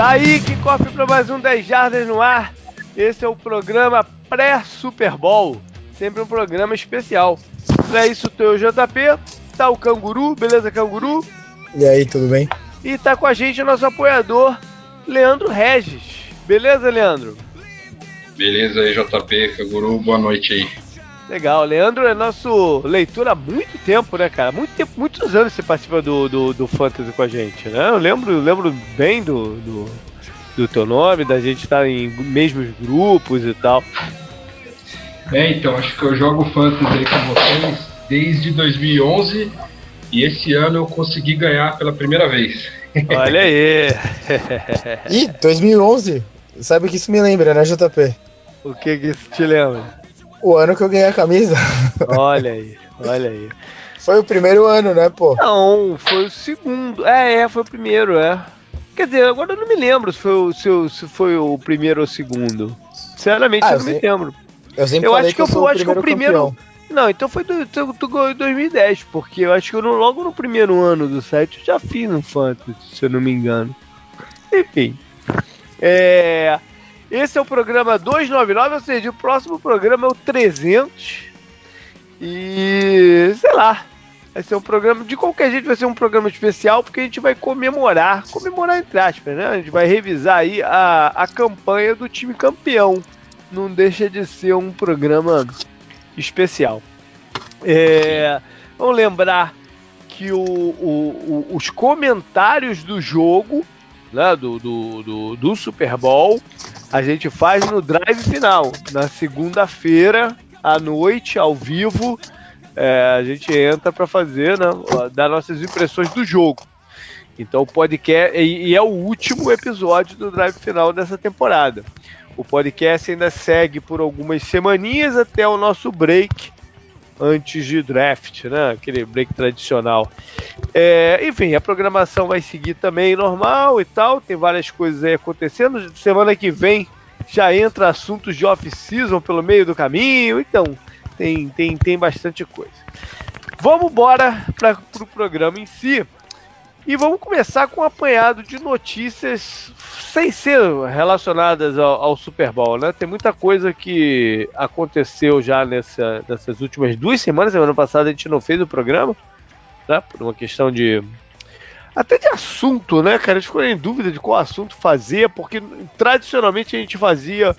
Tá aí, que cofre para mais um 10 Jardas no ar. Esse é o programa pré-Super Bowl. Sempre um programa especial. Pra isso, tem o JP, tá o Canguru, beleza, Canguru? E aí, tudo bem? E tá com a gente o nosso apoiador, Leandro Regis. Beleza, Leandro? Beleza aí, JP, Canguru, boa noite aí. Legal, Leandro é nosso leitor há muito tempo, né, cara? Muito tempo, muitos anos você participa do, do, do Fantasy com a gente, né? Eu lembro, lembro bem do, do, do teu nome, da gente estar em mesmos grupos e tal. É, então, acho que eu jogo Fantasy aí com vocês desde 2011 e esse ano eu consegui ganhar pela primeira vez. Olha aí! Ih, 2011? Sabe o que isso me lembra, né, JP? O que que isso te lembra? O ano que eu ganhei a camisa. Olha aí, olha aí. Foi o primeiro ano, né, pô? Não, foi o segundo. É, é, foi o primeiro, é. Quer dizer, agora eu não me lembro se foi o, se, se foi o primeiro ou o segundo. Sinceramente, Ah, eu eu não me lembro. Eu sempre Eu acho que eu, sou acho que o primeiro. campeão. Não, então foi do, do, do 2010, porque eu acho que eu logo no primeiro ano do site eu já fiz um Fantasy, se eu não me engano. Enfim. É, esse é o programa 299, ou seja, o próximo programa é o 300. E sei lá. Vai ser um programa, de qualquer jeito vai ser um programa especial, porque a gente vai comemorar, comemorar entre aspas, né? A gente vai revisar aí a, a campanha do time campeão. Não deixa de ser um programa especial. É, vamos lembrar que o- o- o- os comentários do jogo, né, do, do, do, do Super Bowl, a gente faz no drive final, na segunda-feira à noite, ao vivo. é, a gente entra para fazer, né, dar nossas impressões do jogo. Então o podcast e, e é o último episódio do drive final dessa temporada. O podcast ainda segue por algumas semaninhas até o nosso break antes de draft, né? Aquele break tradicional. É, enfim, a programação vai seguir também normal e tal. Tem várias coisas aí acontecendo. Semana que vem já entra assuntos de off-season pelo meio do caminho. Então, tem, tem, tem bastante coisa. Vamos embora para o pro programa em si. E vamos começar com um apanhado de notícias sem ser relacionadas ao, ao Super Bowl, né? Tem muita coisa que aconteceu já nessa, nessas últimas duas semanas. Semana passada a gente não fez o programa, né? Por uma questão de. Até de assunto, né, cara? A gente ficou em dúvida de qual assunto fazer, porque tradicionalmente a gente fazia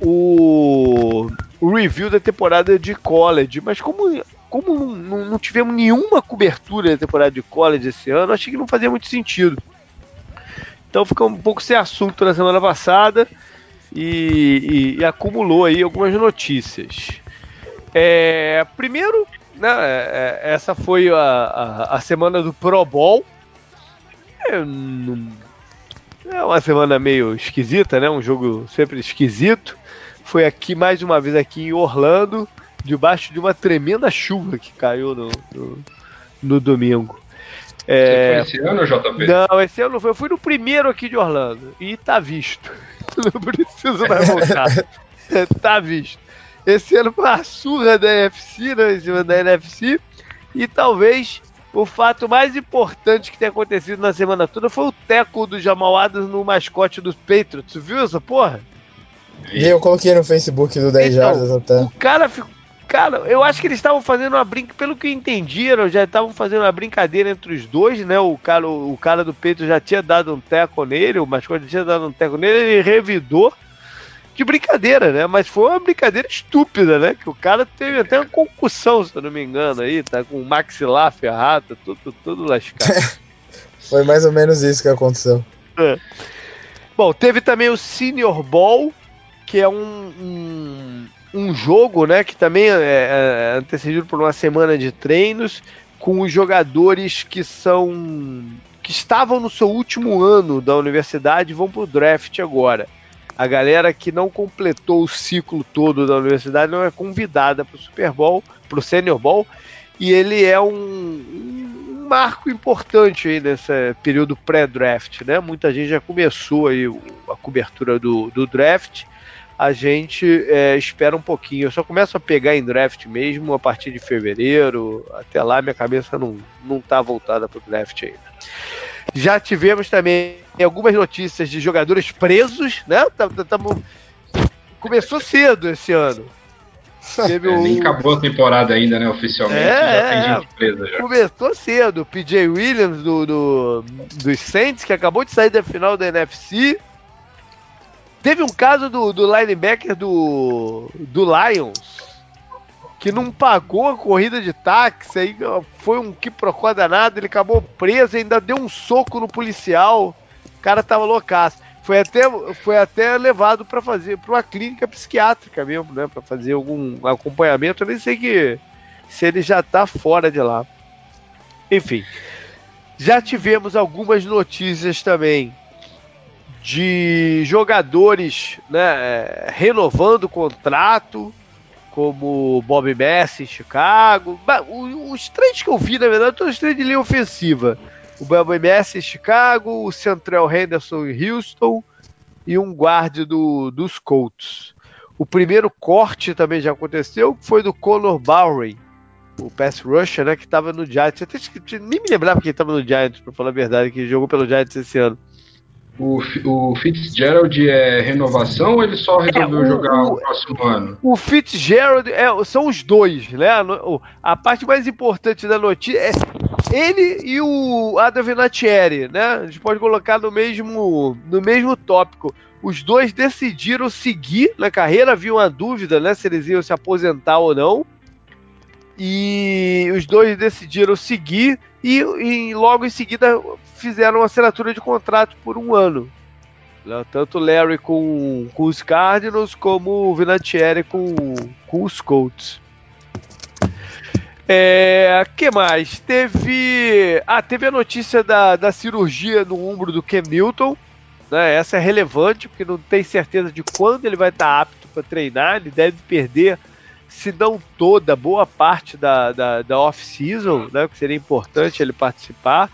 o, o review da temporada de college, mas como como não, não- não tivemos nenhuma cobertura da temporada de college esse ano, achei que não fazia muito sentido. Então ficou um pouco sem assunto na semana passada e, e- e acumulou aí algumas notícias. É, primeiro, né, é, é, essa foi a, a, a semana do Pro Bowl. É, é uma semana meio esquisita, né? Um jogo sempre esquisito. Foi aqui mais uma vez aqui em Orlando debaixo de uma tremenda chuva que caiu no, no, no domingo. É, Você foi esse ano, JP? não, esse ano não foi. Eu fui no primeiro aqui de Orlando. E tá visto. Não preciso mais voltar. Tá visto. Esse ano foi a surra da NFC, né? Em cima da NFC. E talvez o fato mais importante que tem acontecido na semana toda foi o teco do Jamal Adams no mascote dos Patriots. Viu essa porra? E eu coloquei no Facebook do 10 Então, Jardas até. O cara ficou. Cara, eu acho que eles estavam fazendo uma brincadeira, pelo que entenderam, já estavam fazendo uma brincadeira entre os dois, né? O cara, o cara do peito já tinha dado um teco nele, o mascote tinha dado um teco nele, ele revidou. Que brincadeira, né? Mas foi uma brincadeira estúpida, né? Que o cara teve até uma concussão, se eu não me engano, aí, tá com o maxilar ferrado, tudo, tudo lascado. Foi mais ou menos isso que aconteceu. Bom, teve também o Senior Bowl, que é um, um, um jogo, né, que também é, é antecedido por uma semana de treinos com os jogadores que são que estavam no seu último ano da universidade e vão pro draft agora. A galera que não completou o ciclo todo da universidade não é convidada para o Super Bowl, para o Senior Bowl, e ele é um, um marco importante aí nesse período pré-draft, né? Muita gente já começou aí o- a cobertura do, do draft. A gente é, espera um pouquinho. Eu só começo a pegar em draft mesmo a partir de fevereiro. Até lá minha cabeça não, não tá voltada pro draft ainda. Já tivemos também algumas notícias de jogadores presos, né? Tamo... Começou cedo esse ano. Teve é, Nem acabou a temporada ainda, né? Oficialmente. É, já tem gente presa já. Começou cedo. PJ Williams do, do, dos Saints, que acabou de sair da final da NFC. Teve um caso do, do linebacker do, do Lions, que não pagou a corrida de táxi, aí foi um que procura danado, ele acabou preso, ainda deu um soco no policial. O cara tava loucaço. Foi até, foi até levado para fazer para uma clínica psiquiátrica mesmo, né, para fazer algum acompanhamento. Eu nem sei que se ele já tá fora de lá. Enfim, já tivemos algumas notícias também de jogadores né, renovando o contrato, como Bob Messi em Chicago. Os três que eu vi, na verdade, todos os três de linha ofensiva. O Bob Messi em Chicago, o Central Henderson em Houston e um guarde do, dos Colts. O primeiro corte também já aconteceu, foi do Conor Bowery, o pass rusher, né, que estava no Giants. Eu nem me lembrava que ele estava no Giants, para falar a verdade, que jogou pelo Giants esse ano. O, o Fitzgerald é renovação ou ele só resolveu é, o, jogar o, o, próximo ano? O Fitzgerald é, são os dois, né? A parte mais importante da notícia é ele e o Adam Vinatieri, né? A gente pode colocar no mesmo, no mesmo tópico. Os dois decidiram seguir na carreira, havia uma dúvida, né? Se eles iam se aposentar ou não. E os dois decidiram seguir e, e logo em seguida fizeram uma assinatura de contrato por um ano. Né? Tanto Larry com, com os Cardinals como o Vinatieri com, com os Colts. É, que mais? Teve. Ah, teve a notícia da, da cirurgia no ombro do Ken Newton. Né? Essa é relevante, porque não tem certeza de quando ele vai estar apto para treinar. Ele deve perder se não toda, boa parte da, da, da off-season, né, que seria importante ele participar.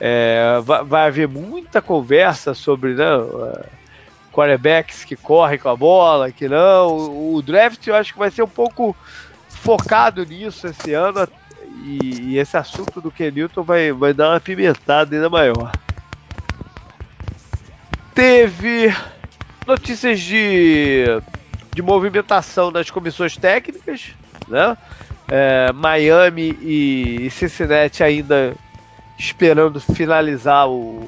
É, vai, vai, haver muita conversa sobre né, uh, quarterbacks que correm com a bola, que não. O, o, draft eu acho que vai ser um pouco focado nisso esse ano e, e esse assunto do Kenilton vai, vai dar uma pimentada ainda maior. Teve notícias de de movimentação das comissões técnicas, né? É, Miami e Cincinnati ainda esperando finalizar o,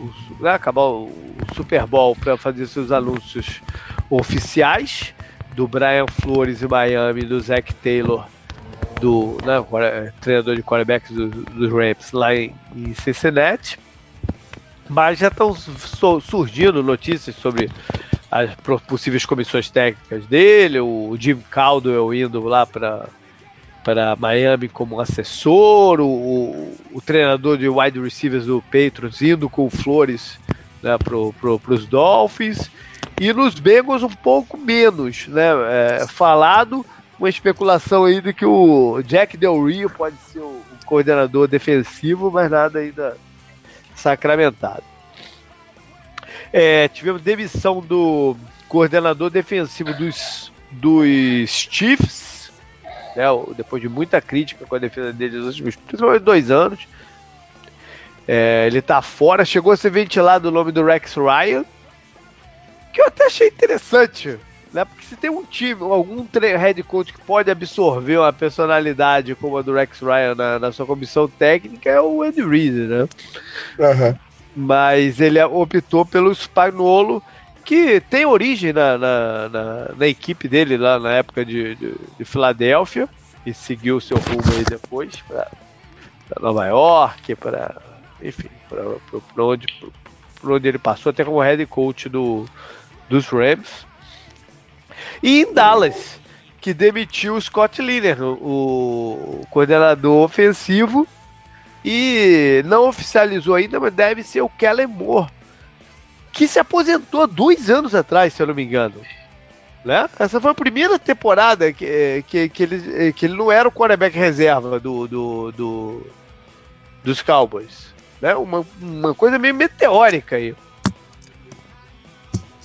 o né, acabar o Super Bowl para fazer seus anúncios oficiais do Brian Flores em Miami, do Zach Taylor, do né, treinador de quarterbacks dos do Rams lá em, em Cincinnati. Mas já estão surgindo notícias sobre as possíveis comissões técnicas dele, o Jim Caldwell indo lá para para Miami como assessor, o, o, o, treinador de wide receivers do Patriots indo com Flores né, para pro, os Dolphins, e nos Bengals um pouco menos né, é, falado, uma especulação aí de que o Jack Del Rio pode ser o coordenador defensivo, mas nada ainda sacramentado. É, tivemos demissão do coordenador defensivo dos, dos Chiefs, né, depois de muita crítica com a defesa dele nos últimos dois anos. É, ele tá fora, chegou a ser ventilado o nome do Rex Ryan, que eu até achei interessante, né? Porque se tem um time, algum head coach que pode absorver uma personalidade como a do Rex Ryan na, na sua comissão técnica, é o Andy Reid, né? Uhum mas ele optou pelo Spagnolo, que tem origem na, na, na, na equipe dele lá na época de, de, de Filadélfia e seguiu seu rumo aí depois para Nova York, para enfim, para onde, onde ele passou, até como head coach do, dos Rams. E em Dallas, que demitiu o Scott Liner, o, o coordenador ofensivo, e não oficializou ainda, mas deve ser o Kellen Moore, que se aposentou dois anos atrás, se eu não me engano. Né? Essa foi a primeira temporada que, que, que, ele, que ele não era o quarterback reserva do, do, do dos Cowboys. Né? Uma, uma coisa meio meteórica aí.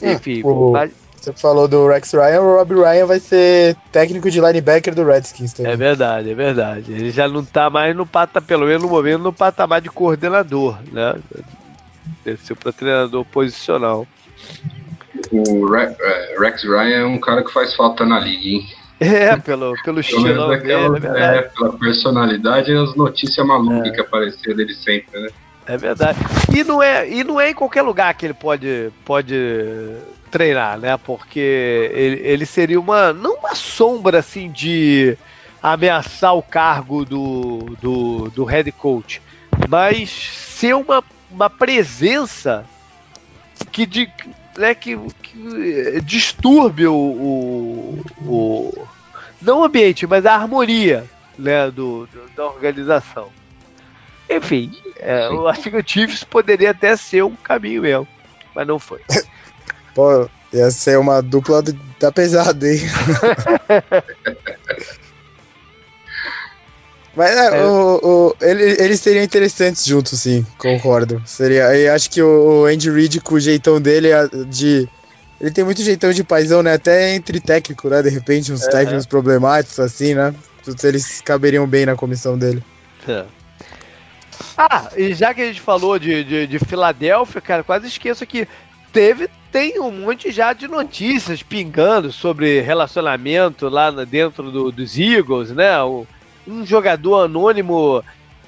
É, Enfim, o, mas... Você falou do Rex Ryan, o Rob Ryan vai ser técnico de linebacker do Redskins também. É verdade, é verdade. Ele já não tá mais no patamar, pelo menos no momento, no patamar de coordenador, né? Desceu para treinador posicional. O é, Rex Ryan é um cara que faz falta na liga, hein? É, pelo, pelo estilo dele, é, é, pela personalidade e as notícias malucas é. que apareciam dele sempre, né? É verdade. E não é, e não é em qualquer lugar que ele pode, pode treinar, né? Porque ele, ele seria uma. não uma sombra assim de ameaçar o cargo do, do, do head coach, mas ser uma, uma presença que, de, né, que, que disturbe o, o, o, não o ambiente, mas a harmonia né, do, do da organização. Enfim, é, eu acho que o Chiefs poderia até ser um caminho mesmo, mas não foi. Pô, ia ser uma dupla da pesada, hein? Mas é, é. O, o, ele, eles seriam interessantes juntos, sim, concordo. Seria, eu acho que o Andy Reid, com o jeitão dele de. Ele tem muito jeitão de paizão, né? Até entre técnico, né? De repente, uns é. técnicos problemáticos, assim, né? Eles caberiam bem na comissão dele. É. Ah, e já que a gente falou de, de, de Filadélfia, cara, quase esqueço que teve, tem um monte já de notícias pingando sobre relacionamento lá dentro do, dos Eagles, né? Um jogador anônimo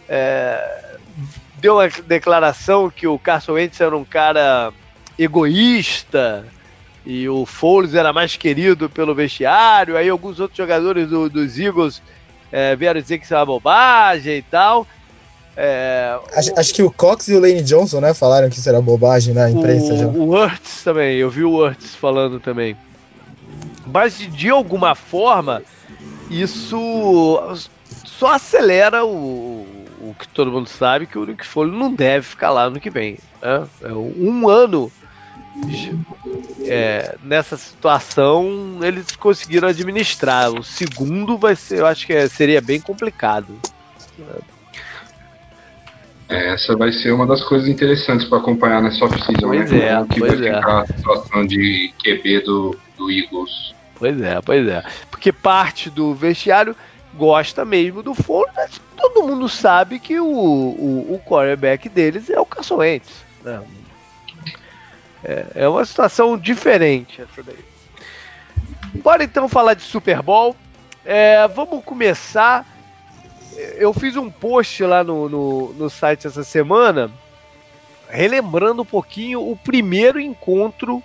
é, deu uma declaração que o Carson Wentz era um cara egoísta e o Foles era mais querido pelo vestiário. Aí alguns outros jogadores do, dos Eagles é, vieram dizer que isso é uma bobagem e tal. É, acho, o, acho, que o Cox e o Lane Johnson, né, falaram que isso era bobagem na imprensa. O, já. o Hurts também, eu vi o Hurts falando também. Mas de alguma forma, isso só acelera o, o que todo mundo sabe, que o Nick Foley não deve ficar lá no que vem. Né? É um ano é, nessa situação eles conseguiram administrar. O segundo vai ser, eu acho que é, seria bem complicado. É, essa vai ser uma das coisas interessantes para acompanhar nessa off-season, né? É, que vai é. ficar a situação de QB do, do Eagles. Pois é, pois é. Porque parte do vestiário gosta mesmo do Foles, mas todo mundo sabe que o, o, o quarterback deles é o Carson Wentz. Né? É, é uma situação diferente essa daí. Bora então falar de Super Bowl. É, vamos começar eu fiz um post lá no, no, no site essa semana, relembrando um pouquinho o primeiro encontro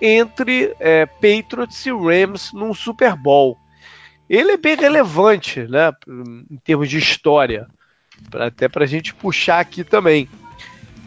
entre é, Patriots e Rams num Super Bowl. Ele é bem relevante, né, em termos de história, pra, até para a gente puxar aqui também.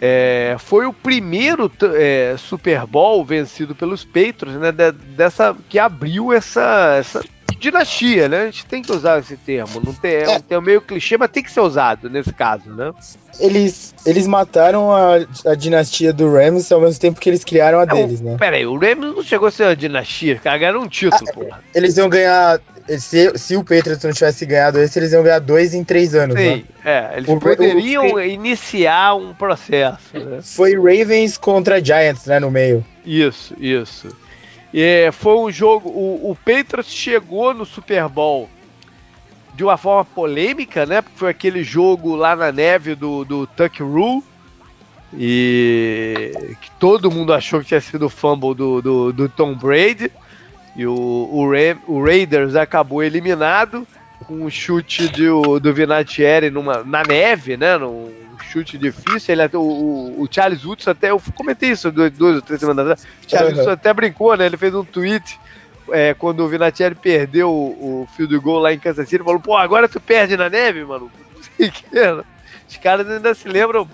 É, foi o primeiro é, Super Bowl vencido pelos Patriots, né, dessa que abriu essa, essa dinastia, né? A gente tem que usar esse termo. Não tem, é um termo meio clichê, mas tem que ser usado nesse caso, né? Eles, eles mataram a, a dinastia do Rams ao mesmo tempo que eles criaram a deles, né? Pera aí, o Rams não chegou a ser uma dinastia, cagaram um título, ah, porra. Eles iam ganhar. Se, se o Patriots não tivesse ganhado esse, eles iam ganhar dois em três anos, Sim, né? É, eles o, poderiam o, iniciar um processo. Né? Foi Ravens contra Giants, né, no meio. Isso, isso. É, foi um jogo. O, o Patriots chegou no Super Bowl de uma forma polêmica, né? Porque foi aquele jogo lá na neve do, do Tuck Rule. E que todo mundo achou que tinha sido o fumble do, do, do Tom Brady. E o, o, Ram, o Raiders acabou eliminado com um chute de, do Vinatieri numa, na neve, né? Num, chute difícil. Ele até, o, o Charles Woodson até, eu comentei isso duas, ou três semanas atrás. O Charles uhum. até brincou, né? Ele fez um tweet é, quando o Vinatieri perdeu o, o field goal lá em Kansas City. Falou, pô, agora tu perde na neve, mano. Os caras ainda se lembram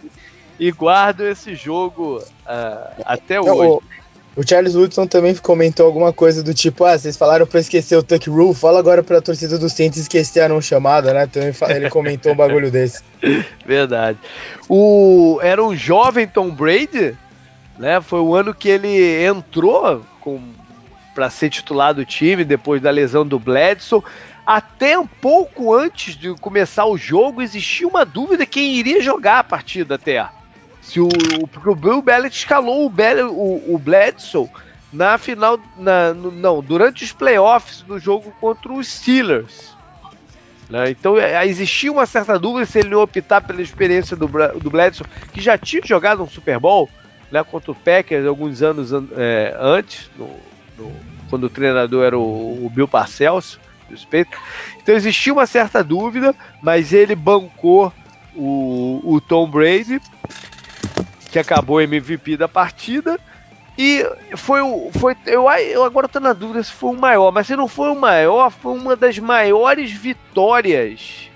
e guardam esse jogo uh, até hoje. O Charles Woodson também comentou alguma coisa do tipo: ah, vocês falaram pra esquecer o Tuck Rule, fala agora pra torcida do Saints esquecer a não chamada, né? Então ele comentou um bagulho desse. Verdade. O, era um jovem Tom Brady, né? Foi o ano que ele entrou com, pra ser titular do time depois da lesão do Bledsoe. Até um pouco antes de começar o jogo, existia uma dúvida quem iria jogar a partida até. Se o, porque o Bill Belichick escalou o, Bell, o, o Bledsoe na final, na, no, não, durante os playoffs do jogo contra os Steelers. Né? Então é, existia uma certa dúvida se ele não optar pela experiência do, do Bledson, que já tinha jogado um Super Bowl né, contra o Packers alguns anos é, antes, no, no, quando o treinador era o, o Bill Parcells, respeito. Então existia uma certa dúvida, mas ele bancou o, o Tom Brady, que acabou MVP da partida. E foi o. Foi, eu, eu agora estou na dúvida se foi o maior, mas se não foi o maior, foi uma das maiores vitórias.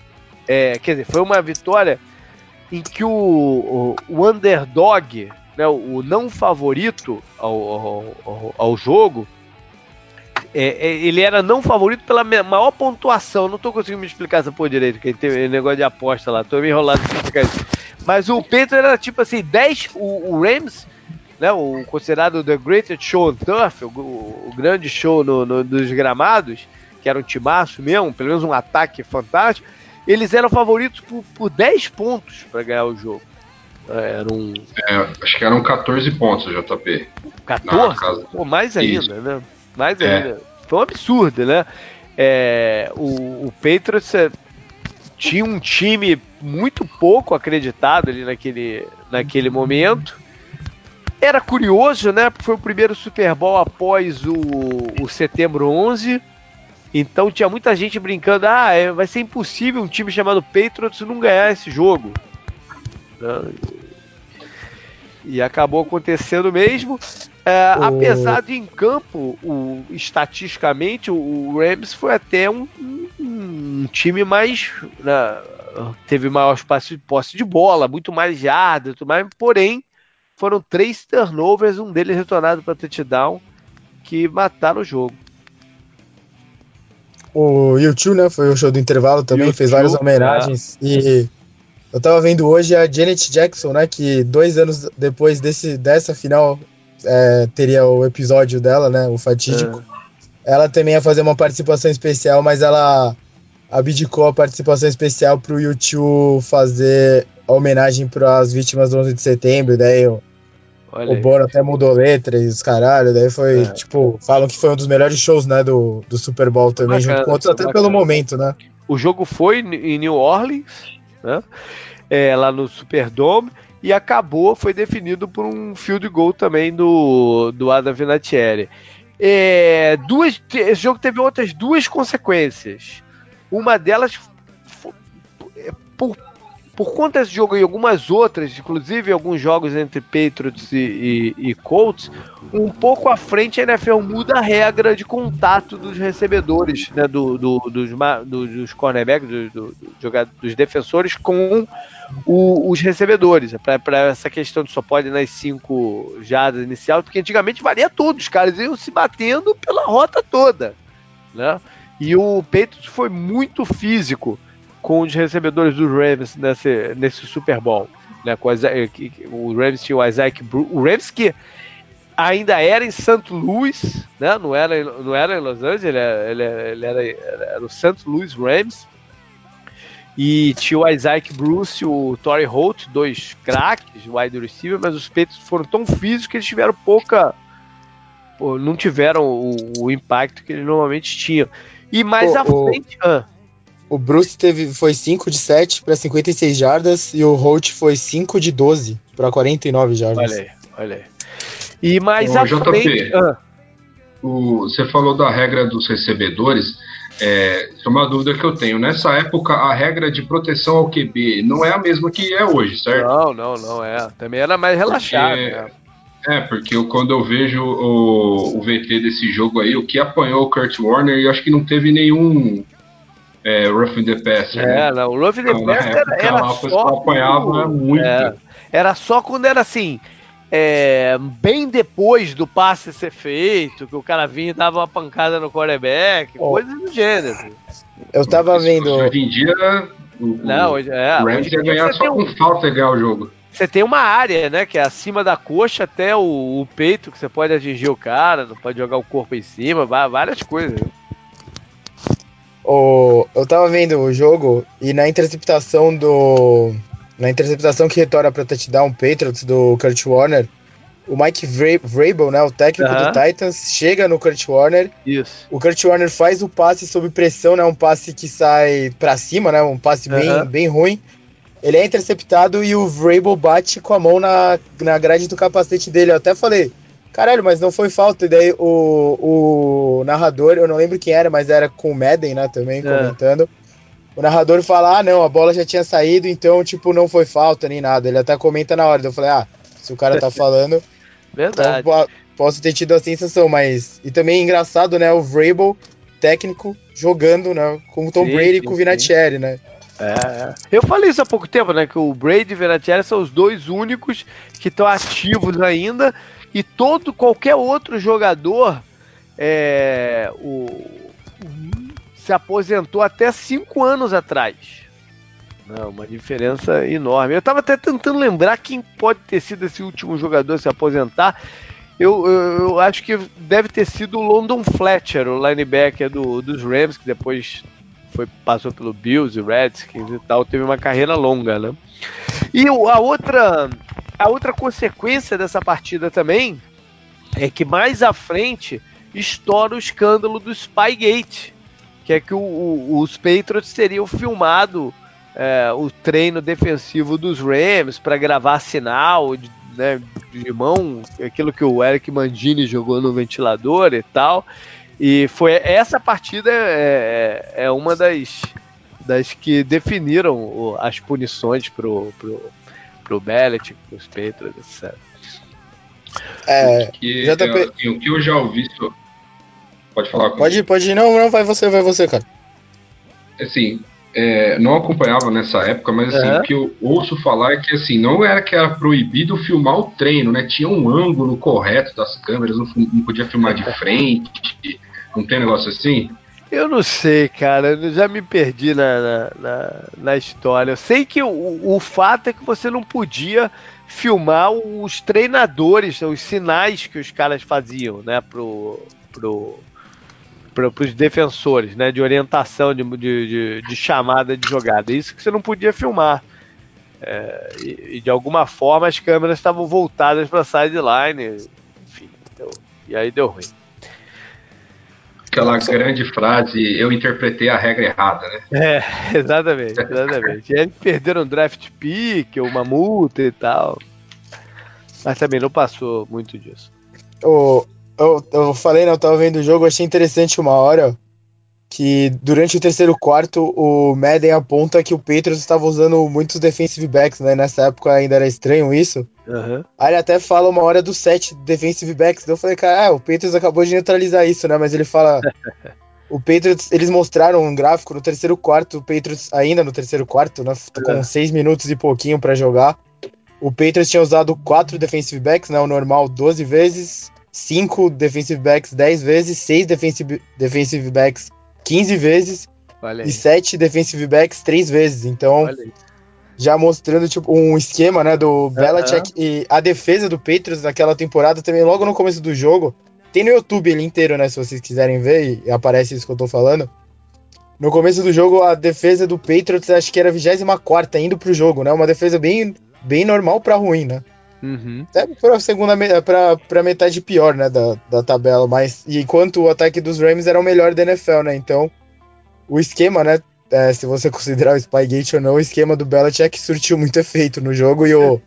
É, quer dizer, foi uma vitória em que o, o, o underdog, né, o, o não favorito ao, ao, ao, ao jogo, é, é, ele era não favorito pela maior pontuação. Não tô conseguindo me explicar essa porra direito, que tem negócio de aposta lá. Tô me enrolado pra explicar isso. Mas o Pedro era tipo assim, 10. O, o Rams, né? O considerado The Greatest Show on Turf, o, o grande show no, no, dos gramados, que era um timaço mesmo, pelo menos um ataque fantástico. Eles eram favoritos por, por 10 pontos para ganhar o jogo. É, era um... É, acho que eram 14 pontos, JP. 14? Pô, mais ainda, Isso. né? Mais é. ainda. Foi um absurdo, né? É, o, o Patriots é, tinha um time muito pouco acreditado ali naquele, naquele momento. Era curioso, né? Porque foi o primeiro Super Bowl após o, o setembro 11. Então tinha muita gente brincando: ah, é, vai ser impossível um time chamado Patriots não ganhar esse jogo. Né? E acabou acontecendo mesmo. É, o... Apesar de em campo, o, estatisticamente, o Rams foi até um, um, um time mais. Né, teve maior espaço de posse de bola, muito mais jardas, tudo mais, porém, foram três turnovers, um deles retornado para touchdown, que mataram o jogo. O YouTube, né? Foi o show do intervalo também, YouTube, fez várias homenagens. É. E eu tava vendo hoje a Janet Jackson, né? Que dois anos depois desse, dessa final é, teria o episódio dela, né? O fatídico. É. Ela também ia fazer uma participação especial, mas ela abdicou a participação especial pro YouTube fazer a homenagem para as vítimas do 11 de setembro. Daí o, o Bono até mudou letra e os caralho. Daí foi, é. tipo, falam que foi um dos melhores shows, né? Do, do Super Bowl também, bacana, junto com outros, até bacana. pelo momento, né? O jogo foi em New Orleans, né? É, lá no Superdome e acabou, foi definido por um field goal também do, do Adam Vinatieri. É, duas, esse jogo teve outras duas consequências. Uma delas, por por conta desse jogo e algumas outras, inclusive alguns jogos entre Patriots e, e, e, Colts, um pouco à frente a NFL muda a regra de contato dos recebedores, né, do, do, dos, dos cornerbacks, do, do, dos defensores com o, os recebedores, para essa questão de só pode nas cinco jadas inicial, porque antigamente valia tudo, os caras iam se batendo pela rota toda, né? E o Patriots foi muito físico com os recebedores dos Rams nesse, nesse Super Bowl. Né, com o Rams tinha o Isaac Bruce, o Rams que ainda era em St. Louis, né, não, era, não era em Los Angeles, ele, ele, ele era, era o St. Louis Rams. E tinha o Isaac Bruce e o Torrey Holt, dois craques, wide receiver, mas os peitos foram tão físicos que eles tiveram pouca. não tiveram o, o impacto que eles normalmente tinham. E mais à frente. Ah, o Bruce teve, foi 5 de 7 para 56 jardas e o Holt foi 5 de 12 para 49 jardas. Olha aí, olha aí. E mais à JP, frente. Ah. O, você falou da regra dos recebedores. É, é uma dúvida que eu tenho. Nessa época, a regra de proteção ao QB não é a mesma que é hoje, certo? Não, não, não é. Também era mais relaxado. Porque, né? É, porque eu, quando eu vejo o, o VT desse jogo aí, o que apanhou o Kurt Warner, eu acho que não teve nenhum é, Rough in the Past. É, né? não, o Rough in the então, Past era, era lá, só. apanhava muito. É, era só quando era assim. É, bem depois do passe ser feito, que o cara vinha e dava uma pancada no quarterback, oh. coisas do gênero. Eu tava vendo. Hoje em dia, o, não, hoje, é, o Rams ia ganhar só com falta ganhar o jogo. Você tem uma área, né, que é acima da coxa até o, o, peito, que você pode atingir o cara, não pode jogar o corpo em cima, várias coisas. O, eu tava vendo o jogo e na interceptação do. Na interceptação que retorna pra touchdown Patriots do Kurt Warner, o Mike Vrabel, né, o técnico do Titans, chega no Kurt Warner. Isso. O Kurt Warner faz o passe sob pressão, né, um passe que sai para cima, né, um passe bem, bem ruim. Ele é interceptado e o Vrabel bate com a mão na, na grade do capacete dele. Eu até falei, caralho, mas não foi falta. E daí o, o narrador, eu não lembro quem era, mas era com o Madden, né, também, é. comentando. O narrador fala, ah, não, a bola já tinha saído, então, tipo, não foi falta nem nada. Ele até comenta na hora. Eu falei, ah, se o cara tá falando. Verdade. Então, posso ter tido a sensação, mas. E também é engraçado, né? O Vrabel, técnico, jogando, né? Com o Tom sim, Brady e com o Vinatieri, né? É. Eu falei isso há pouco tempo, né? Que o Brady e o Vinatieri são os dois únicos que estão ativos ainda. E todo, qualquer outro jogador é, o, se aposentou até cinco anos atrás. Não, uma diferença enorme. Eu estava até tentando lembrar quem pode ter sido esse último jogador a se aposentar. Eu, eu, eu, acho que deve ter sido o London Fletcher, o linebacker do, dos Rams, que depois foi, passou pelo Bills e Redskins e tal, teve uma carreira longa, né? E a outra, a outra consequência dessa partida também é que mais à frente estoura o escândalo do Spygate, que é que o, o, os Patriots teriam filmado é, o treino defensivo dos Rams para gravar sinal de, né, de mão, aquilo que o Eric Mandini jogou no ventilador e tal. E foi essa partida é, é, é uma das, das que definiram as punições pro, pro, pro Bellet, pros Patriots, etc. É, que, JP... eu, o que eu já ouvi. Pode falar. Pode, pode, não, não, vai você, vai você, cara. Assim, é, não acompanhava nessa época, mas assim, uhum. o que eu ouço falar é que assim, não era que era proibido filmar o treino, né? Tinha um ângulo correto das câmeras, não, não podia filmar de frente, não tem negócio assim? Eu não sei, cara, eu já me perdi na, na, na, na história. Eu sei que o, o fato é que você não podia filmar os treinadores, os sinais que os caras faziam, né, pro, pro, para os defensores, né? De orientação, de, de, de, chamada de jogada. Isso que você não podia filmar. É, e, e, de alguma forma as câmeras estavam voltadas para sideline. Enfim, então, e aí deu ruim. Aquela grande frase, eu interpretei a regra errada, né? É, exatamente, exatamente. e aí perderam um draft pick, uma multa e tal. Mas também não passou muito disso. O, eu, eu falei, né? Eu tava vendo o jogo, achei interessante uma hora que durante o terceiro quarto o Madden aponta que o Patriots estava usando muitos defensive backs, né? Nessa época ainda era estranho isso. Uhum. Aí ele até fala uma hora do set defensive backs. Então eu falei, cara, ah, o Patriots acabou de neutralizar isso, né? Mas ele fala. o Patriots, eles mostraram um gráfico no terceiro quarto, o Patriots, ainda no terceiro quarto, né? Com uhum. seis minutos e pouquinho para jogar. O Patriots tinha usado quatro defensive backs, né? O normal 12 vezes. 5 defensive backs 10 vezes, 6 defensive, defensive backs 15 vezes e 7 defensive backs 3 vezes. Então, já mostrando tipo um esquema, né, do Belichick uh -huh. e a defesa do Patriots naquela temporada também logo no começo do jogo. Tem no YouTube ele inteiro, né, se vocês quiserem ver e aparece isso que eu tô falando. No começo do jogo, a defesa do Patriots acho que era a 24 indo pro jogo, né? Uma defesa bem, bem normal para ruim, né? Uhum. Até pra segunda pra, pra metade pior, né, da, da tabela. Mas enquanto o ataque dos Rams era o melhor da NFL, né? Então, o esquema, né? É, se você considerar o Spygate ou não, o esquema do Belichick surtiu muito efeito no jogo e o,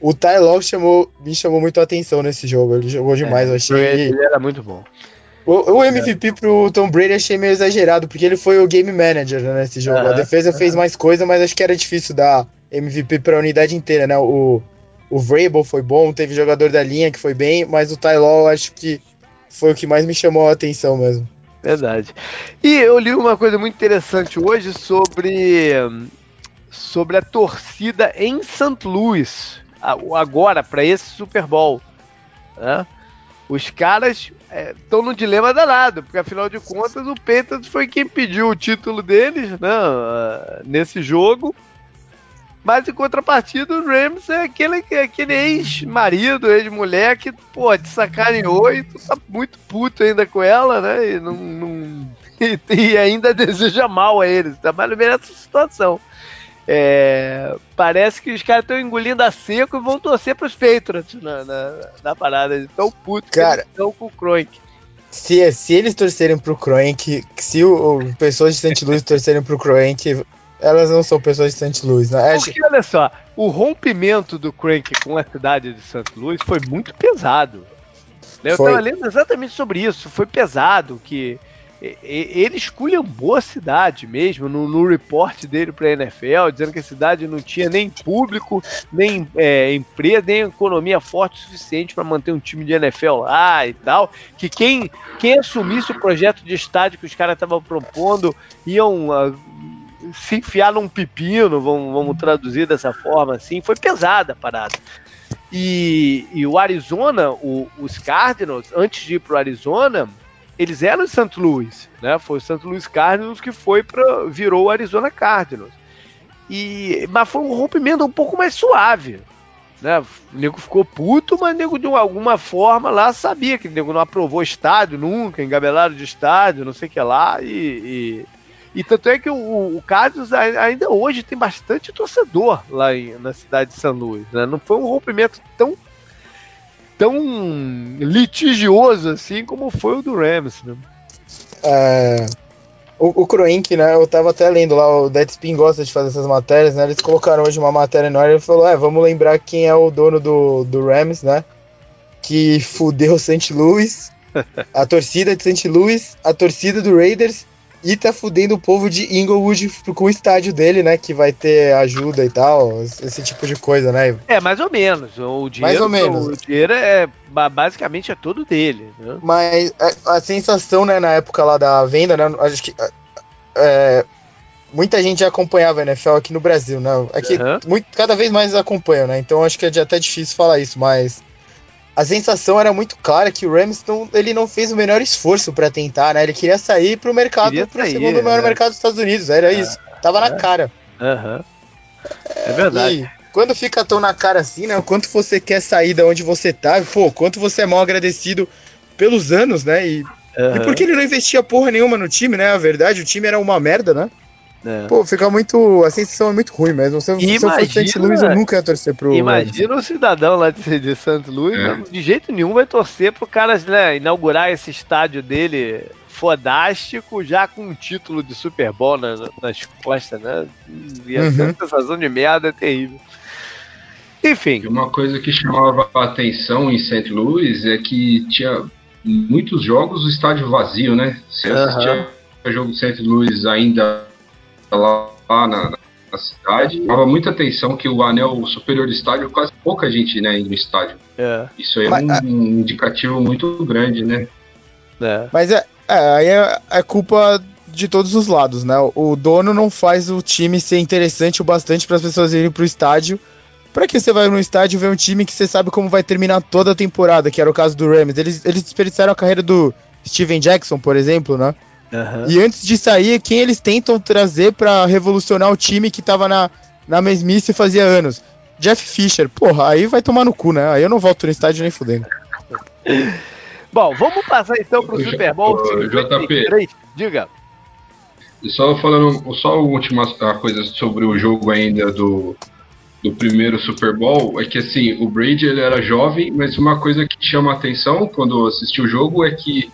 o Ty Law chamou, me chamou muito a atenção nesse jogo. Ele jogou demais, é, eu achei. Ele era muito bom. O, o MVP é. pro Tom Brady achei meio exagerado, porque ele foi o game manager né, nesse jogo. a defesa fez mais coisa, mas acho que era difícil dar MVP pra unidade inteira, né? O, o Vrabel foi bom, teve jogador da linha que foi bem, mas o Tylol acho que foi o que mais me chamou a atenção mesmo. Verdade. E eu li uma coisa muito interessante hoje sobre, sobre a torcida em St. Louis, agora, para esse Super Bowl. Né? Os caras estão é, no dilema danado, porque afinal de contas o Patriots foi quem pediu o título deles né, nesse jogo. Mas em contrapartida, o Rams é aquele, aquele ex-marido, ex-mulher que, pô, te sacaneou e tu tá muito puto ainda com ela, né? E, não, não e, e, ainda deseja mal a eles. Tá mais ou menos essa situação. É, parece que os caras estão engolindo a seco e vão torcer pros Patriots na, na, na parada. Tão puto cara, que estão com o Kroenk. Se, se eles torcerem pro Kroenk, se o, o pessoas de St. Louis torcerem pro Kroenk, elas não são pessoas de St. Louis, né? Porque, olha só, o rompimento do Crank com a cidade de St. Louis foi muito pesado. Eu estava lendo exatamente sobre isso. Foi pesado, que ele esculhambou a cidade mesmo no, no report dele para a NFL, dizendo que a cidade não tinha nem público, nem é, empresa, nem economia forte o suficiente para manter um time de NFL lá e tal. Que quem, quem assumisse o projeto de estádio que os caras estavam propondo iam uh, se enfiar num pepino, vamos, vamos traduzir dessa forma assim. Foi pesada a parada. E, e o Arizona, o, os Cardinals, antes de ir pro Arizona, eles eram de St. Louis, né? Foi o St. Louis Cardinals que foi para virou o Arizona Cardinals. E, mas foi um rompimento um pouco mais suave. Né? O nego ficou puto, mas o nego de alguma forma lá sabia que o nego não aprovou estádio nunca, engabelado de estádio, não sei o que lá, e, e e tanto é que o, o ainda hoje tem bastante torcedor lá em, na cidade de São Luís. Né? Não foi um rompimento tão tão litigioso assim como foi o do Rams. Né? É, o, o Kroenk, né? Eu tava até lendo lá, o Deadspin gosta de fazer essas matérias, né? Eles colocaram hoje uma matéria no ar e ele falou: é, vamos lembrar quem é o dono do, do Rams, né? Que fudeu St. Louis, a torcida de St. Louis, a torcida do Raiders e tá fudendo o povo de Inglewood com o estádio dele, né? Que vai ter ajuda e tal, esse tipo de coisa, né? É, mais ou menos. O dinheiro, mais ou menos. O dinheiro é basicamente é todo dele. Né? Mas a, a, sensação, né, na época lá da venda, né? Acho que. É, muita gente já acompanhava a NFL aqui no Brasil, né? Aqui, uhum. muito, cada vez mais acompanham, né? Então acho que é até difícil falar isso, mas a sensação era muito clara que o Rams não, ele não fez o menor esforço para tentar, né? Ele queria sair pro mercado, pro sair, segundo maior né? mercado dos Estados Unidos, era é, isso. Tava é, na cara. Uhum. É verdade. E quando fica tão na cara assim, né? O quanto você quer sair da onde você tá, pô, quanto você é mal agradecido pelos anos, né? E, uhum. e porque ele não investia porra nenhuma no time, né? A verdade, o time era uma merda, né? É. Pô, fica muito. A sensação é muito ruim mesmo. Se, imagina, se eu fosse St. Louis, eu nunca ia torcer pro. Imagina um cidadão lá de, de St. Louis, é. de jeito nenhum vai torcer pro cara né, inaugurar esse estádio dele fodástico, já com um título de Super Bowl na, nas costas, né? Ia uhum. ser uma sensação de merda terrível. Enfim. Uma coisa que chamava a atenção em St. Louis é que tinha muitos jogos o estádio vazio, né? Você assistia uhum. jogo de St. Louis ainda lá, lá na, na, cidade. Chamava muita atenção que o anel superior do estádio, quase pouca gente né, no estádio. É. Isso aí é Mas, um, um indicativo muito grande, né? É. Mas é, é, aí é, é culpa de todos os lados, né? O dono não faz o time ser interessante o bastante para as pessoas irem pro estádio. Para que você vai no estádio ver um time que você sabe como vai terminar toda a temporada, que era o caso do Rams. Eles, eles desperdiçaram a carreira do Steven Jackson, por exemplo, né? Uhum. E antes de sair, quem eles tentam trazer para revolucionar o time que tava na, na mesmice fazia anos? Jeff Fisher. Porra, aí vai tomar no cu, né? Aí eu não volto no estádio nem fudendo. Bom, vamos passar então pro o Super Bowl o, 53. JP, Diga. Só falando, só a última coisa sobre o jogo ainda do, do primeiro Super Bowl é que assim, o Brady ele era jovem, mas uma coisa que chama a atenção quando assisti o jogo é que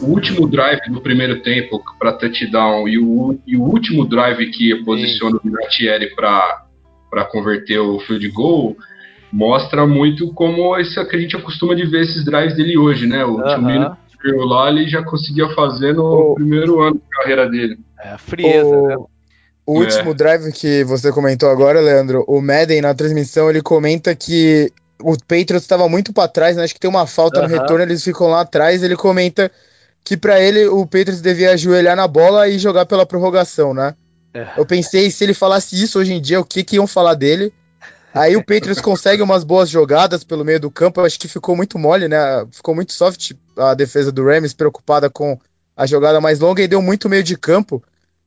o último drive do primeiro tempo para touchdown e o, e o último drive que posiciona Sim. o Vinatieri para converter o field goal mostra muito como isso que a gente acostuma de ver esses drives dele hoje, né? O uh -huh. time lá ele já conseguia fazer no primeiro ano de carreira dele. É, a frieza, o... né? O último é. drive que você comentou agora, Leandro, o Madden na transmissão ele comenta que o Patriots estava muito para trás, né? acho que tem uma falta no retorno, eles ficam lá atrás. Ele comenta que para ele o Patriots devia ajoelhar na bola e jogar pela prorrogação, né? É. Eu pensei, se ele falasse isso hoje em dia, o que, que iam falar dele? Aí o Patriots consegue umas boas jogadas pelo meio do campo, eu acho que ficou muito mole, né? Ficou muito soft a defesa do Rams, preocupada com a jogada mais longa e deu muito meio de campo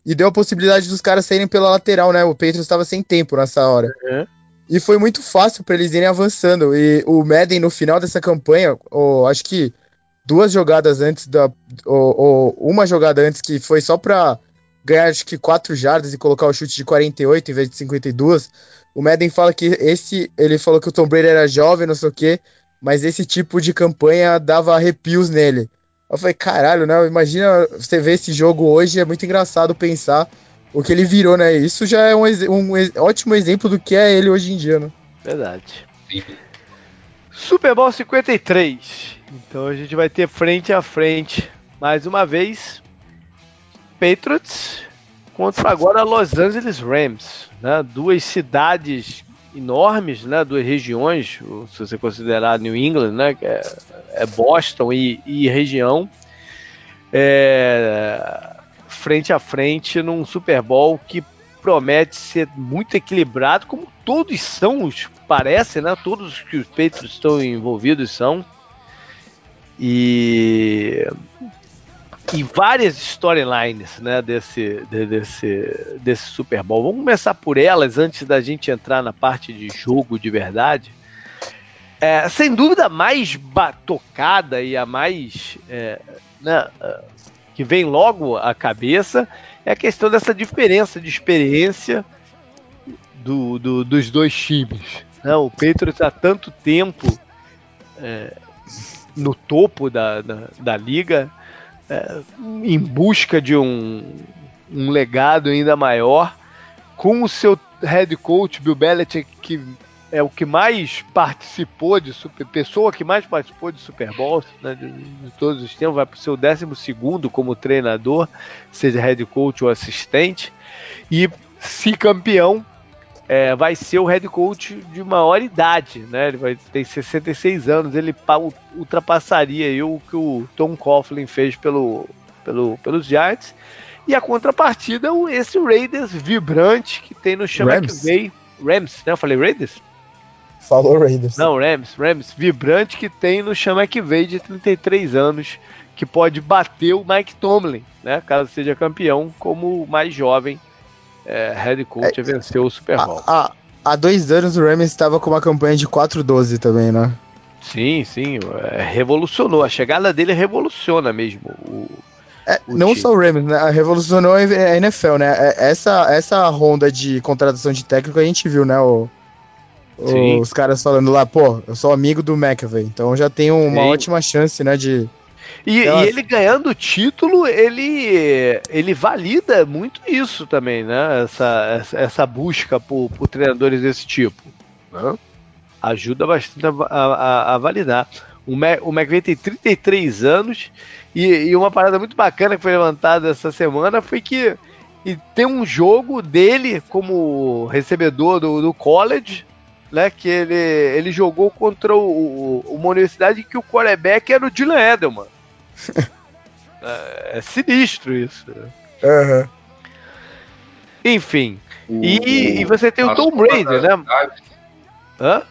e deu a possibilidade dos caras saírem pela lateral, né? O Patriots estava sem tempo nessa hora. Uhum. E foi muito fácil para eles irem avançando. E o Madden, no final dessa campanha, acho que duas jogadas antes da. Ou, ou, uma jogada antes que foi só pra ganhar acho que 4 jardas e colocar o chute de 48 em vez de 52. O Madden fala que esse. Ele falou que o Tom Brady era jovem, não sei o quê, mas esse tipo de campanha dava arrepios nele. Eu falei, caralho, né? Imagina você ver esse jogo hoje, é muito engraçado pensar o que ele virou, né? Isso já é um, um ótimo exemplo do que é ele hoje em dia, né? Verdade. Super Bowl 53. Então a gente vai ter frente a frente mais uma vez Patriots contra agora Los Angeles Rams, né? Duas cidades enormes, né? Duas regiões, se você considerar New England, né? Que é, é Boston e, e região, é, frente a frente num Super Bowl que promete ser muito equilibrado, como todos são, parece, né? Todos que os Patriots estão envolvidos são. E e várias storylines né, desse, desse, desse Super Bowl. Vamos começar por elas antes da gente entrar na parte de jogo de verdade. É, sem dúvida, a mais batocada e a mais é, né, que vem logo à cabeça é a questão dessa diferença de experiência do, do, dos dois times. Né? O Patriots há tanto tempo é, no topo da, da, da liga, é, em busca de um, um legado ainda maior, com o seu head coach Bill Belichick, que é o que mais participou de super, pessoa que mais participou de Super Bowl né, de, de, todos os tempos, vai para o seu 12 como treinador, seja head coach ou assistente, e se campeão, é, vai ser o head coach de maior idade, né? Ele vai ter 66 anos, ele ultrapassaria o que o Tom Coughlin fez pelo, pelo, pelos Giants. E a contrapartida, esse Raiders vibrante que tem no chama Rams. que veio. Rams, né? Eu falei Raiders? Falou Raiders. Não, Rams, Rams, vibrante que tem no chama que veio de 33 anos, que pode bater o Mike Tomlin, né? Caso seja campeão, como o mais jovem é, head coach é, venceu o Super Bowl. Há, há dois anos o Rams estava com uma campanha de 4-12 também, né? Sim, sim, é, revolucionou. A chegada dele revoluciona mesmo o, é, não time. só o Rams, né? Revolucionou a NFL, né? É, essa, essa ronda de contratação de técnico a gente viu, né? O, os caras falando lá, pô, eu sou amigo do McAvey, então já tem uma Sim. ótima chance, né, de, e, e, ele ganhando o título, ele, ele valida muito isso também, né? Essa, essa busca por, por treinadores desse tipo. Né? Ajuda bastante a, a, a validar. O, Mac, o McVay tem 33 anos e, e, uma parada muito bacana que foi levantada essa semana foi que e tem um jogo dele como recebedor do, do college, né? Que ele, ele jogou contra o, uma universidade que o quarterback era o Dylan Edelman. é, é, sinistro isso. Uhum. Enfim. O, e, e, você tem o Tom Brady, né? Hã?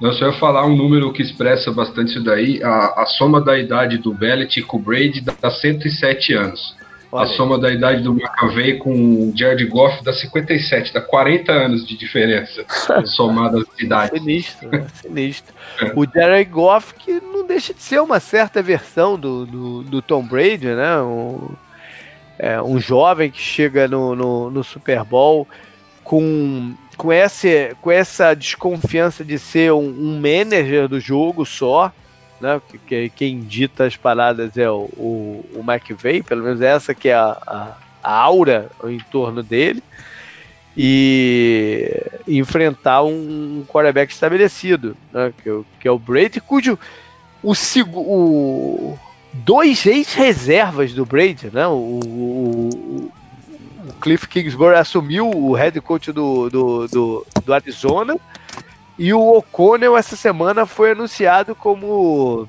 Não, só ia falar um número que expressa bastante isso daí. A, a soma da idade do Belichick com o Brady dá 107 anos. Olha a soma da idade do McAvey com o Jared Goff dá 57, dá 40 anos de diferença somada as idades. Sinistro, né? Sinistro. É. O Jared Goff que não deixa de ser uma certa versão do, do, do Tom Brady, né? Um, é, um jovem que chega no, no, no Super Bowl com, com, essa, com essa desconfiança de ser um, um manager do jogo só, né? Que, que, quem dita as paradas é o, o, o McVeigh, pelo menos essa que é a, a, a aura em torno dele, e enfrentar um, quarterback estabelecido, né? que, que é o Brady, cujo o, o dois ex-reservas do Brady, né? O, o, o, Cliff Kingsbury assumiu o head coach do, do, do, do Arizona e o O'Connell essa semana foi anunciado como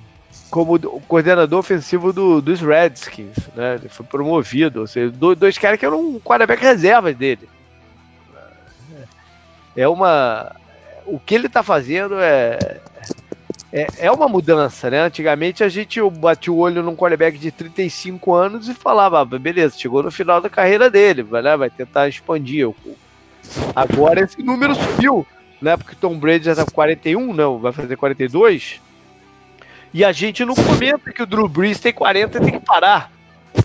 como coordenador ofensivo do, dos Redskins, né? Ele foi promovido, ou seja, dois, dois caras que eram um quarterback reserva dele. É uma o que ele está fazendo é, é, é uma mudança, né? Antigamente a gente batia o olho num quarterback de 35 anos e falava, ah, beleza, chegou no final da carreira dele, vai, né? vai tentar expandir. Agora esse número subiu né? Porque Tom Brady já tá com 41, não, vai fazer 42. E a gente não comenta que o Drew Brees tem 40 e tem que parar,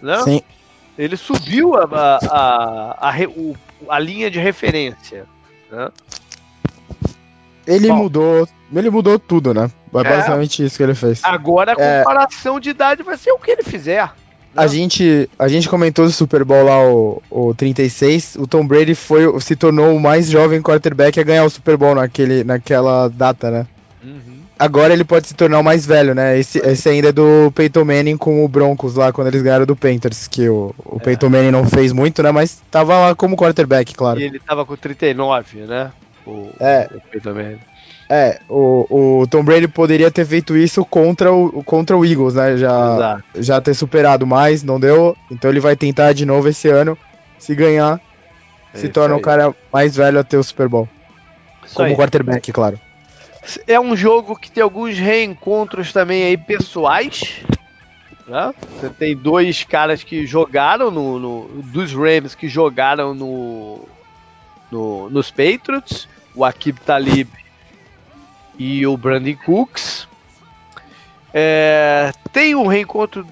né? Sim. Ele subiu a, a, a, a, a linha de referência. Né? Ele Bom, mudou. Ele mudou tudo, né? É, é basicamente isso que ele fez. Agora a é. comparação é, de idade vai ser o que ele fizer. A gente, a gente comentou do Super Bowl lá, o, o 36. O Tom Brady foi, se tornou o mais jovem quarterback a ganhar o Super Bowl naquele, naquela data, né? Uhum. Agora ele pode se tornar o mais velho, né? Esse, esse ainda é do Peyton Manning com o Broncos lá, quando eles ganharam do Panthers. Que o, o é. Peyton Manning não fez muito, né? Mas tava lá como quarterback, claro. E ele tava com 39, né? O, é. O Peyton Manning. É, o, o Tom Brady poderia ter feito isso contra o, contra o Eagles, né? Já, já ter superado mais, não deu. Então ele vai tentar de novo esse ano. Se ganhar, é se torna aí. o cara mais velho a ter o Super Bowl. Isso Como aí. quarterback, claro. É um jogo que tem alguns reencontros também aí pessoais. Né? Você tem dois caras que jogaram no, no dos Rams que jogaram no, no nos Patriots, o Akib Talib e o Brandon Cooks. É, tem um reencontro,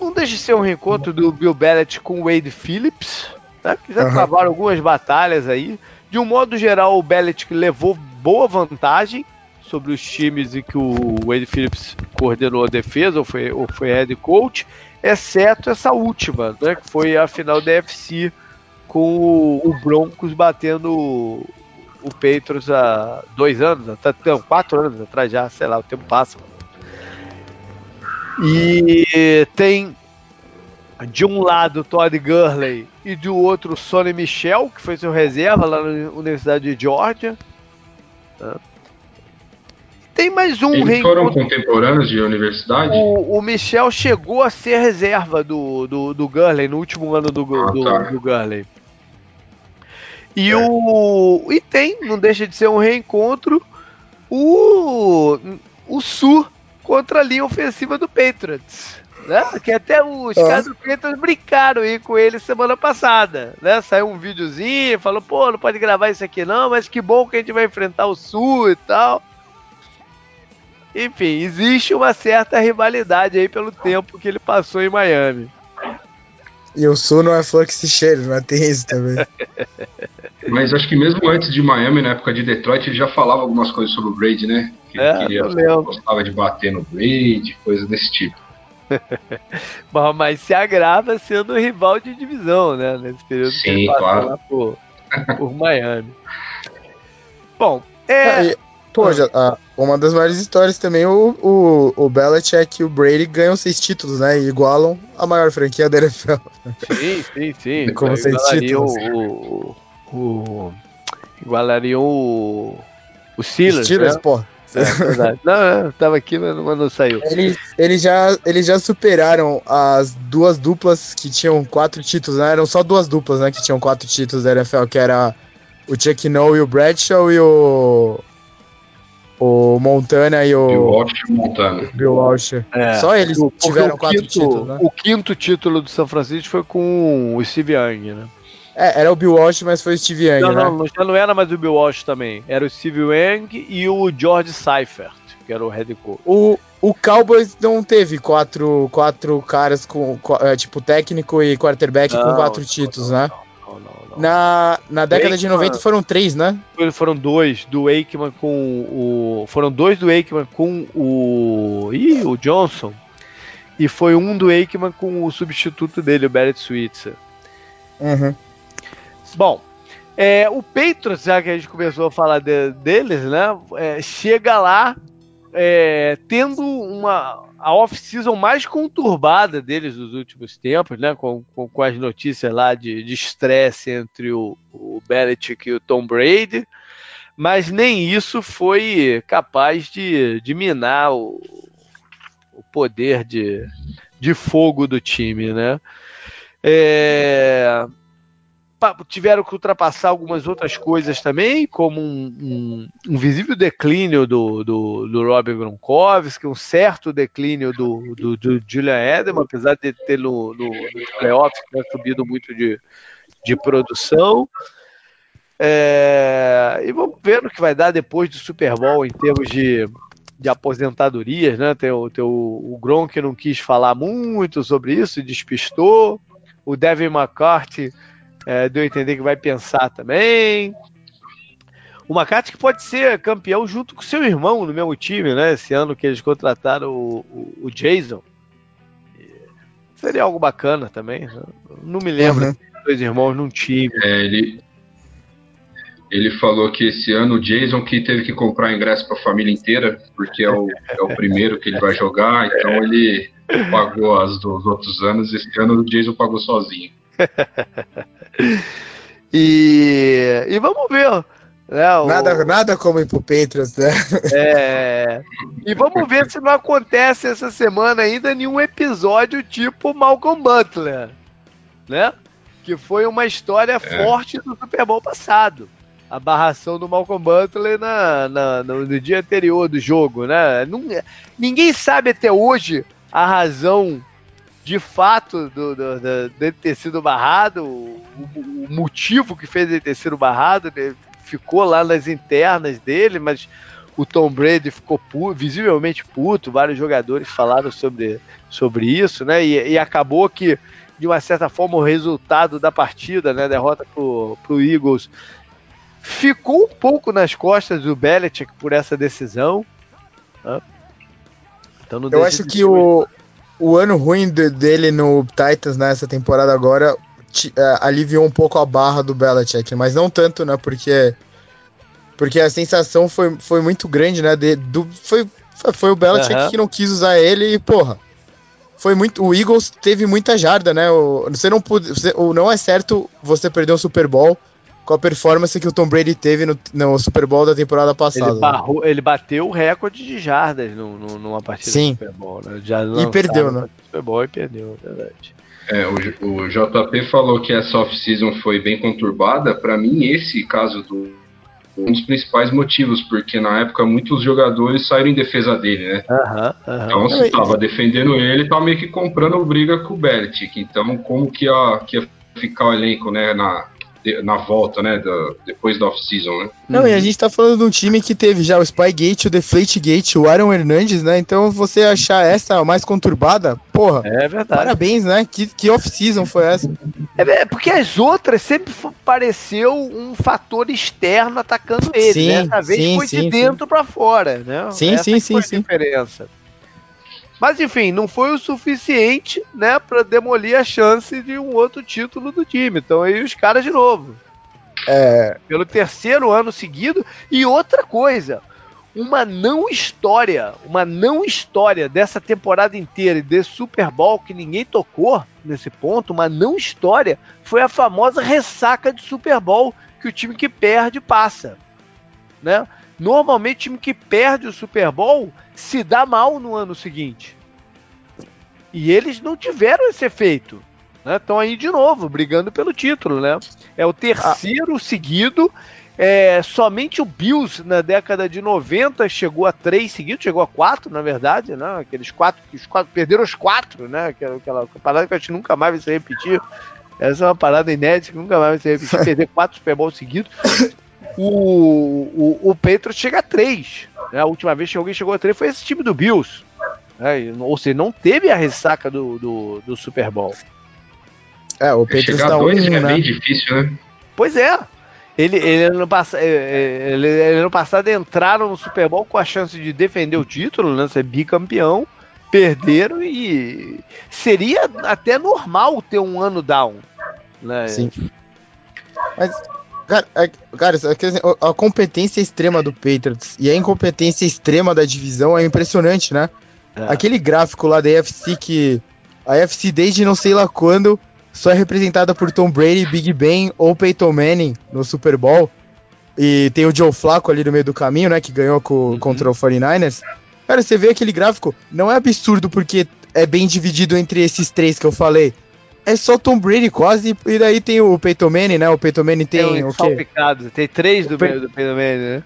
não deixa de ser um reencontro do Bill Belichick com o Wade Phillips, né, que já uhum. travaram algumas batalhas aí. De um modo geral, o Belichick levou boa vantagem sobre os times em que o Wade Phillips coordenou a defesa ou foi, ou foi head coach, exceto essa última, né, que foi a final da FC com o Broncos batendo o Patriots há dois anos, até, não, quatro anos atrás já, sei lá, o tempo passa. E tem de um lado Todd Gurley e do outro Sonny Michel, que foi seu reserva lá na Universidade de Georgia. Tem mais um Eles foram contemporâneos de universidade? O, o, Michel chegou a ser reserva do, do, do Gurley no último ano do, ah, do, tá. do Gurley. E é. o. E tem, não deixa de ser um reencontro, o. O Su contra a linha ofensiva do Patriots. Né? Que até os é. caras do Patriots brincaram aí com ele semana passada. Né? Saiu um videozinho, falou, pô, não pode gravar isso aqui não, mas que bom que a gente vai enfrentar o Sul e tal. Enfim, existe uma certa rivalidade aí pelo tempo que ele passou em Miami. E o Sul não é flor que se cheira, não é? tem isso também. Mas acho que mesmo antes de Miami, na época de Detroit, ele já falava algumas coisas sobre o Brady, né? Que é, ele queria, gostava de bater no Brady, coisas desse tipo. Mas se agrava sendo rival de divisão, né? Nesse período Sim, que ele claro. lá por, por Miami. Bom, é. Ah, pô, já, ah, uma das maiores histórias também, o, o, o Belichick e o Brady ganham seis títulos, né? E igualam a maior franquia da NFL. Sim, sim, sim. Como seis títulos. O, o, igualariam o, o Steelers, Steelers, né? pô. É, não, não, tava aqui, mas não, não saiu. Eles, eles, já, eles já superaram as duas duplas que tinham quatro títulos, né? Eram só duas duplas, né? Que tinham quatro títulos da NFL, que era o Chuck Noll e o Bradshaw e o. O Montana e o. Bill Walsh e Montana. Bill Walsh. É, Só eles tiveram quatro quinto, títulos, né? O quinto título do São Francisco foi com o Steve Young, né? É, era o Bill Walsh, mas foi o Steve Young, não, né? Não, já não era mais o Bill Walsh também. Era o Steve Young e o George Seifert, que era o head coach. O, o Cowboys não teve quatro, quatro caras com, é, tipo, técnico e quarterback não, com quatro títulos, não, né? Não, não, Na, na década de 90 foram três, né? Foram dois, do Aikman com o... Foram dois do Aikman com o... Ih, o Johnson. E foi um do Aikman com o substituto dele, o Barrett Switzer. Uhum. Bom, é, o Patriots, já que a gente começou a falar de, deles, né? É, chega lá é, tendo uma a off-season mais conturbada deles nos últimos tempos, né? Com, com, com as notícias lá de estresse entre o, o Belichick e o Tom Brady. Mas nem isso foi capaz de, de minar o, o poder de, de fogo do time, né? É, tiveram que ultrapassar algumas outras coisas também, como um, um, um visível declínio do, do, do Rob Gronkowski, um certo declínio do, do, do Julian Edelman, apesar de ter no, no, nos playoffs né, subido muito de, de produção. É, e vamos ver o que vai dar depois do Super Bowl em termos de, de aposentadorias, né? Tem, tem o, o Gronk não quis falar muito sobre isso, despistou. o Devin McCarthy é, deu a entender que vai pensar também. O McCarthy que pode ser campeão junto com seu irmão no mesmo time, né? Esse ano que eles contrataram o, o, o Jason. Seria algo bacana também. Né? Não me lembro uhum. dois irmãos num time. É, ele, ele falou que esse ano o Jason que teve que comprar ingresso para a família inteira, porque é o, é o primeiro que ele vai jogar, então ele pagou as dos outros anos. Esse ano o Jason pagou sozinho. e, e vamos ver. Né, o... nada, nada como ir pro Patriots, né? É. E vamos ver se não acontece essa semana ainda nenhum episódio tipo Malcolm Butler, né? Que foi uma história é. forte do Super Bowl passado. A barração do Malcolm Butler na, na no, no, dia anterior do jogo, né? Não, ninguém sabe até hoje a razão de fato do, do, do, dele ter sido barrado, o, o, motivo que fez ele ter sido barrado, né? ficou lá nas internas dele, mas o Tom Brady ficou puto, visivelmente puto, vários jogadores falaram sobre, sobre isso, né? E, e, acabou que, de uma certa forma, o resultado da partida, né? Derrota pro, pro Eagles, ficou um pouco nas costas do Belichick por essa decisão. Né? Então, Eu acho que o, o ano ruim de, dele no Titans nessa temporada agora uh, aliviou um pouco a barra do Belichick, mas não tanto, né? Porque porque a sensação foi, foi muito grande, né? De, do, foi, foi o Belichick uhum. que não quis usar ele e, porra, foi muito. O Eagles teve muita jarda, né? O, você não. Você, o, não é certo você perder um Super Bowl com a performance que o Tom Brady teve no, no Super Bowl da temporada passada. Ele, barrou, ele bateu o recorde de jardas no, no, numa partida Sim. do Super Bowl, né? Já e perdeu, né? Super Bowl e perdeu, é verdade. É, o, o JP falou que essa off-season foi bem conturbada. Para mim, esse caso do um dos principais motivos, porque na época muitos jogadores saíram em defesa dele, né? Uhum, uhum. Então, se estava defendendo ele, tava meio que comprando briga com o Belichick. Então, como que ia, que ia ficar o elenco, né, na, na volta, né? Do, depois da off-season, né? Não, uhum. e a gente tá falando de um time que teve já o Spygate, o Deflategate, o Aaron Hernandes, né? Então você achar essa mais conturbada, porra. É verdade. Parabéns, né? Que, que off-season foi essa? É, é porque as outras sempre pareceu um fator externo atacando ele, sim, né? Dessa vez sim, foi sim, de dentro para fora, né? Sim, essa sim, sim, sim. diferença. Mas enfim, não foi o suficiente, né, para demolir a chance de um outro título do time. Então aí os caras de novo. É... Pelo terceiro ano seguido. E outra coisa, uma não história, uma não história dessa temporada inteira e desse Super Bowl que ninguém tocou nesse ponto, uma não história, foi a famosa ressaca de Super Bowl que o time que perde passa, né? Normalmente o time que perde o Super Bowl se dá mal no ano seguinte. E eles não tiveram esse efeito. Estão né? aí de novo, brigando pelo título. Né? É o terceiro ah. seguido. É, somente o Bills na década de 90 chegou a três seguidos, chegou a quatro, na verdade, né? Aqueles quatro, os quatro perderam os quatro, né? Aquela, aquela parada que a gente nunca mais vai se repetir. Essa é uma parada inédita que nunca mais vai se repetir, perder quatro Super Bowls seguidos o, o, o Patriots chega a 3. Né? A última vez que alguém chegou a 3 foi esse time do Bills. Né? Ou seja, não teve a ressaca do, do, do Super Bowl. É, o Patriots tá um, é né? bem difícil, né? Pois é. Ele, ele, ano pass... É, é, ele, ele ano passado entraram no Super Bowl com a chance de defender o título, né? Ser bicampeão, perderam e seria até normal ter um ano down. Né? Sim. Mas Cara, é, cara a competência extrema do Patriots e a incompetência extrema da divisão é impressionante, né? É. Aquele gráfico lá da AFC que. A AFC desde não sei lá quando só é representada por Tom Brady, Big Ben ou Peyton Manning no Super Bowl. E tem o Joe Flacco ali no meio do caminho, né? Que ganhou com, uhum. contra o 49ers. Cara, você vê aquele gráfico, não é absurdo porque é bem dividido entre esses três que eu falei é só Tom Brady quase, e daí tem o Peyton Manning, né? O Peyton Manning tem, tem o quê? Tem três do, Pe... do Peyton Manning, né?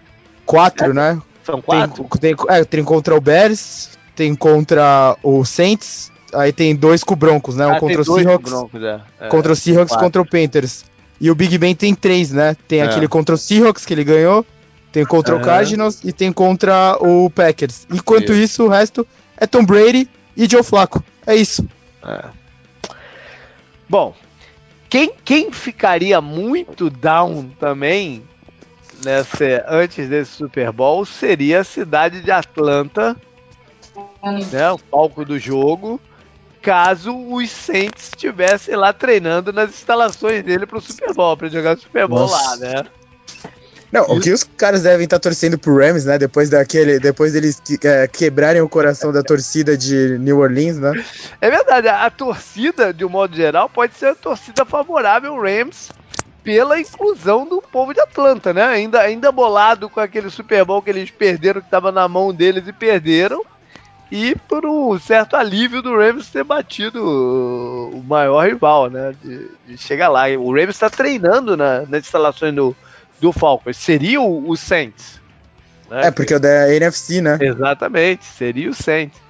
Quatro, é, né? São quatro? Tem, tem, é, tem contra o Bears, tem contra o Saints, aí tem dois com o Broncos, né? Um ah, contra o Seahawks, Broncos, é. É, contra o Seahawks contra o Panthers. E o Big Ben tem três, né? Tem é. aquele contra o Seahawks que ele ganhou, tem contra o Cardinals e tem contra o Packers. Enquanto isso. isso, o resto é Tom Brady e Joe Flacco. É isso. É. Bom, quem, quem ficaria muito down também nessa, antes desse Super Bowl seria a cidade de Atlanta, né, o palco do jogo, caso os Saints estivessem lá treinando nas instalações dele para o Super Bowl, para jogar o Super Bowl Nossa. lá, né? Não, o que os caras devem estar tá torcendo pro Rams, né? Depois daquele, depois deles é, quebrarem o coração da torcida de New Orleans, né? É verdade, a, a torcida, de um modo geral, pode ser a torcida favorável ao Rams pela inclusão do povo de Atlanta, né? Ainda, ainda bolado com aquele Super Bowl que eles perderam, que estava na mão deles e perderam. E por um certo alívio do Rams ter batido o maior rival, né? De, de chegar lá. O Rams está treinando na, nas instalações do, do Falcons. Seria o, o Saints. Né? É, porque é o da NFC, né? Exatamente, seria o Saints.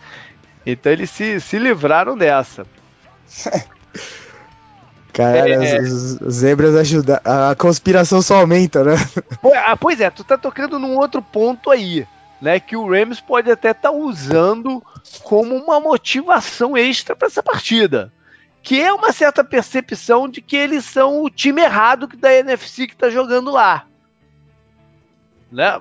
Então eles se, se livraram dessa. Caralho, é, as, as zebras ajudam. A conspiração só aumenta, né? Ah, pois é, tu tá tocando num outro ponto aí, né? Que o Rams pode até estar tá usando como uma motivação extra para essa partida que é uma certa percepção de que eles são o time errado da NFC que está jogando lá. Né?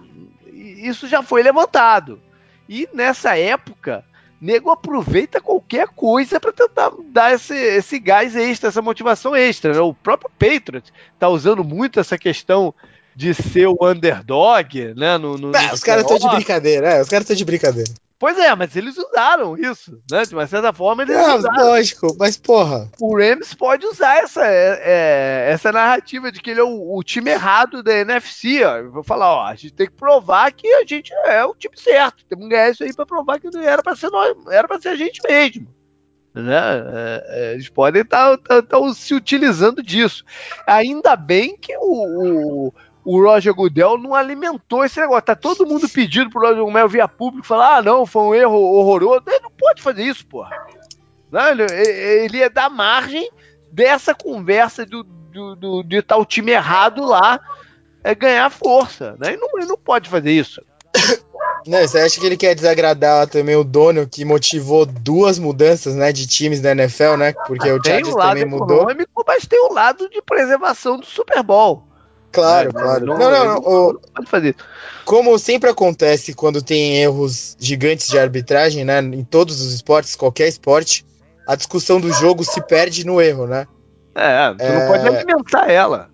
Isso já foi levantado. E nessa época, nego aproveita qualquer coisa para tentar dar esse, esse gás extra, essa motivação extra. Né? O próprio Patriot está usando muito essa questão de ser o underdog, né? No, no, é, os caras estão de brincadeira, é, os caras estão de brincadeira. Pois é, mas eles usaram isso, né? De uma certa forma, eles é, usaram. Lógico, mas porra. O Rams pode usar essa, é, é essa narrativa de que ele é o, o, time errado da NFC. Ó. Eu vou falar, ó, a gente tem que provar que a gente é o time certo. Temos que ganhar isso aí pra provar que não era pra ser nós, era pra ser a gente mesmo. Né? É, é eles podem estar tá, tá, tá, se utilizando disso. Ainda bem que o, o o Roger Goodell não alimentou esse negócio. Tá todo mundo pedindo pro Roger Goodell via público falar: ah, não, foi um erro horroroso. Ele não pode fazer isso, porra. Não, ele, ele ia dar margem dessa conversa do, do, do, de estar o time errado lá é ganhar força. Né? Ele, não, ele não pode fazer isso. Não, você acha que ele quer desagradar também o dono que motivou duas mudanças, né, de times da NFL, né? Porque ah, o Chargers também mudou. Mas tem o lado de preservação do Super Bowl. Claro, claro. Não, não, não. não, não pode fazer. Como sempre acontece quando tem erros gigantes de arbitragem, né? Em todos os esportes, qualquer esporte, a discussão do jogo se perde no erro, né? É, tu é... não pode alimentar ela.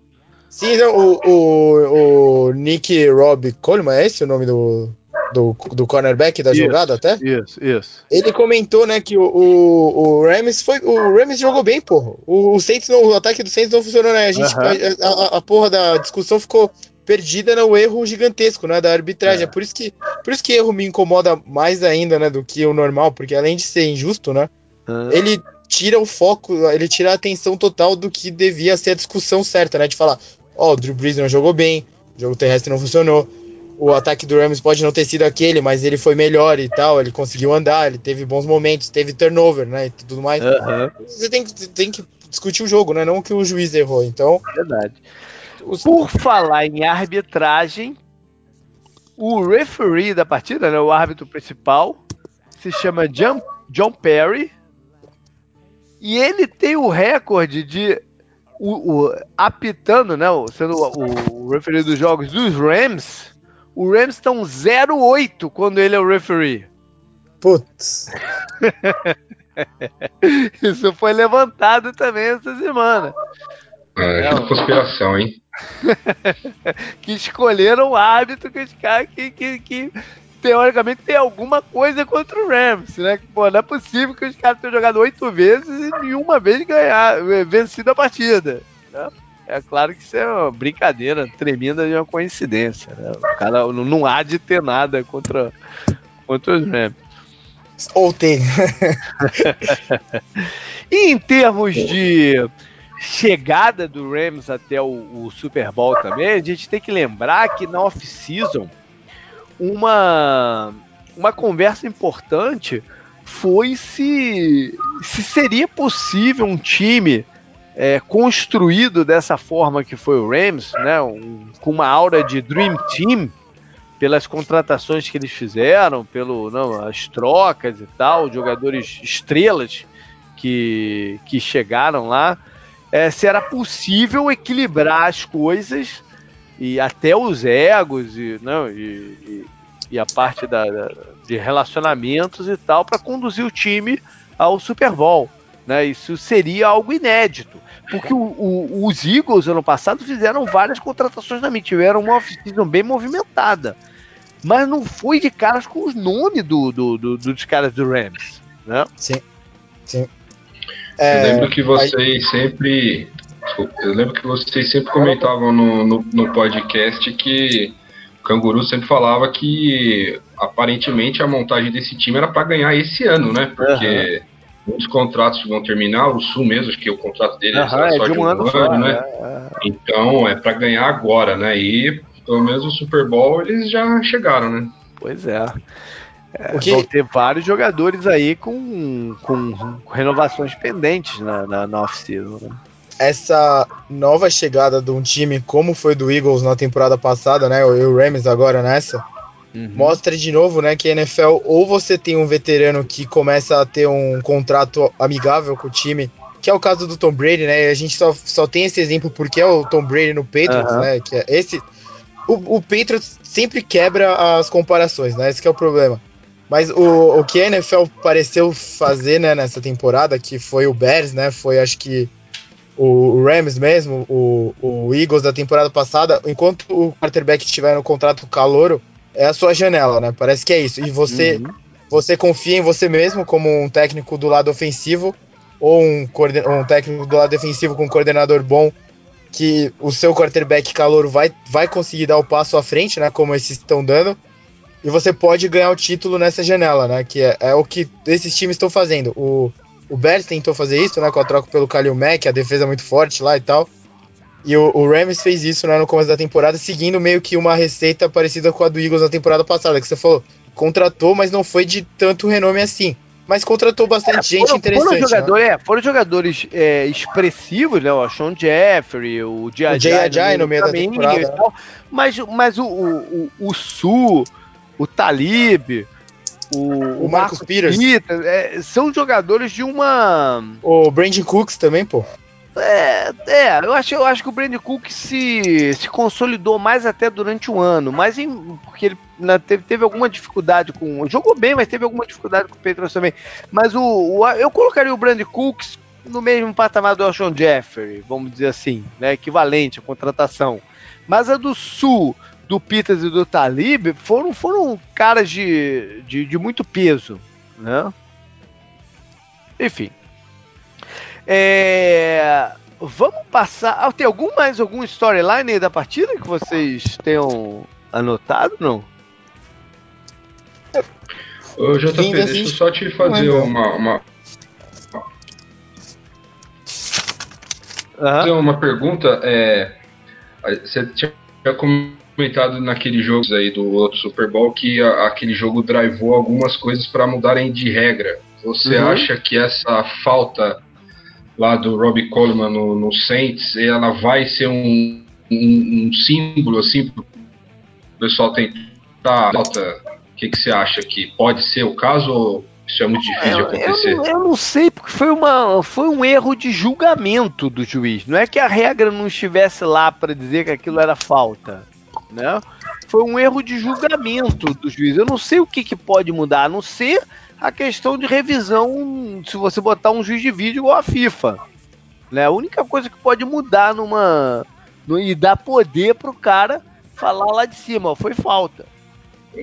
Sim, não, o, o, o Nick Rob Coleman, é esse o nome do, do, do cornerback da isso, jogada até? Isso, isso. Ele comentou, né, que o, o, o Rams foi. O Rams jogou bem, porra. O, o Saints não, o ataque do Saints não funcionou, né? A gente. A, a, a, porra da discussão ficou perdida no erro gigantesco, né? Da arbitragem. É. é. por isso que. Por isso que erro me incomoda mais ainda, né? Do que o normal, porque além de ser injusto, né? Uhum. Ele tira o foco, ele tira a atenção total do que devia ser a discussão certa, né? De falar, ó, oh, o Drew Brees não jogou bem, o jogo terrestre não funcionou o ataque do Rams pode não ter sido aquele, mas ele foi melhor e tal, ele conseguiu andar, ele teve bons momentos, teve turnover, né, e tudo mais. Uhum. Você tem, tem que discutir o jogo, né, não o que o juiz errou, então... Verdade. Os... Por falar em arbitragem, o referee da partida, né, o árbitro principal, se chama John, John Perry, e ele tem o recorde de o, o, apitando, né, sendo o, o referee dos jogos dos Rams, o Rams estão 0-8 quando ele é o referee. Putz. Isso foi levantado também essa semana. É, que conspiração, hein? que escolheram o árbitro que, que, que, que teoricamente tem alguma coisa contra o Rams, né? Pô, não é possível que os caras tenham jogado oito vezes e nenhuma vez ganhar, vencido a partida. Né? É claro que isso é uma brincadeira tremenda de uma coincidência. Né? O cara não há de ter nada contra, contra os Rams. Ou tem. e em termos de chegada do Rams até o, o, Super Bowl também, a gente tem que lembrar que na off-season uma, uma conversa importante foi se, se seria possível um time é, construído dessa forma que foi o Rams, né, um, com uma aura de Dream Team, pelas contratações que eles fizeram, pelo não, as trocas e tal, jogadores estrelas que, que chegaram lá, é, se era possível equilibrar as coisas e até os egos e, não, e, e, e a parte da, da, de relacionamentos e tal para conduzir o time ao Super Bowl. Né? Isso seria algo inédito. Porque o, o, os Eagles, ano passado, fizeram várias contratações na mídia, tiveram uma off-season bem movimentada. Mas não foi de caras com os nomes do, do, do, dos caras do Rams. Né? Sim. Sim. É, eu lembro que vocês aí... sempre. Desculpa, eu lembro que vocês sempre comentavam no, no, no podcast que o Canguru sempre falava que aparentemente a montagem desse time era para ganhar esse ano, né? Porque. Uhum muitos contratos vão terminar, o Sul mesmo, acho que o contrato dele uhum, é, só de um, um ano, ano né? É. Então é para ganhar agora, né? E pelo menos o Super Bowl eles já chegaram, né? Pois é. é que... Vão ter vários jogadores aí com, com renovações pendentes na, na, na off-season. Né? Essa nova chegada de um time, como foi do Eagles na temporada passada, né? O Rams agora nessa, Uhum. Mostra de novo, né, que a NFL ou você tem um veterano que começa a ter um contrato amigável com o time, que é o caso do Tom Brady, né? A gente só, só tem esse exemplo porque é o Tom Brady no Patriots, uhum. né? Que é esse o, o Patriots sempre quebra as comparações, né? Esse é o problema. Mas o, o que a NFL pareceu fazer né, nessa temporada, que foi o Bears, né? Foi acho que o Rams mesmo, o, o Eagles da temporada passada, enquanto o quarterback estiver no contrato calouro, é a sua janela, né? Parece que é isso. E você, uhum. você confia em você mesmo como um técnico do lado ofensivo ou um, um técnico do lado defensivo com um coordenador bom que o seu quarterback calor vai, vai conseguir dar o passo à frente, né? Como esses estão dando. E você pode ganhar o título nessa janela, né? Que é, é o que esses times estão fazendo. O, o Bears tentou fazer isso, né? Com a troca pelo Kalil Mack, a defesa é muito forte lá e tal. E o, o Rams fez isso né, no começo da temporada, seguindo meio que uma receita parecida com a do Eagles na temporada passada, que você falou, contratou, mas não foi de tanto renome assim. Mas contratou bastante é, gente foram, interessante. Foram, jogador, né? é, foram jogadores é, expressivos, né? O Sean Jeffrey, o Jay no, meio da temporada. Tal, mas mas o, o, o Su, o Talib, o, o Marcos Peters, é, são jogadores de uma. O Brandon Cooks também, pô. É, é, eu acho, eu acho que o Brandon Cook se, se consolidou mais até durante o ano, mas em, porque ele teve, teve alguma dificuldade com. Jogou bem, mas teve alguma dificuldade com o Petros também. Mas o, o, eu colocaria o Brandon Cooks no mesmo patamar do Alshon Jeffrey, vamos dizer assim, né, equivalente à contratação. Mas a do Sul, do Peters e do Talib foram, foram caras de, de, de muito peso, né? Enfim, é, vamos passar. Ah, tem algum mais algum storyline da partida que vocês tenham anotado, não? Ô, JP, Sim, deixa eu só te fazer uma, uma... fazer uma pergunta. É, você tinha comentado naquele jogo aí do outro Super Bowl que a, aquele jogo drivou algumas coisas para mudarem de regra. Você uhum. acha que essa falta lá do Robbie Coleman no, no Saints, ela vai ser um, um, um símbolo assim para o pessoal tentar. O que, que você acha que pode ser o caso ou isso é muito difícil de acontecer? Eu, eu, não sei, porque foi, uma, foi um erro de julgamento do juiz. Não é que a regra não estivesse lá para dizer que aquilo era falta. Né? Foi um erro de julgamento do juiz. Eu não sei o que, que pode mudar, a não ser a questão de revisão, se você botar um juiz de vídeo igual a FIFA. Né? A única coisa que pode mudar numa. No, e dar poder pro cara falar lá de cima, ó, foi falta.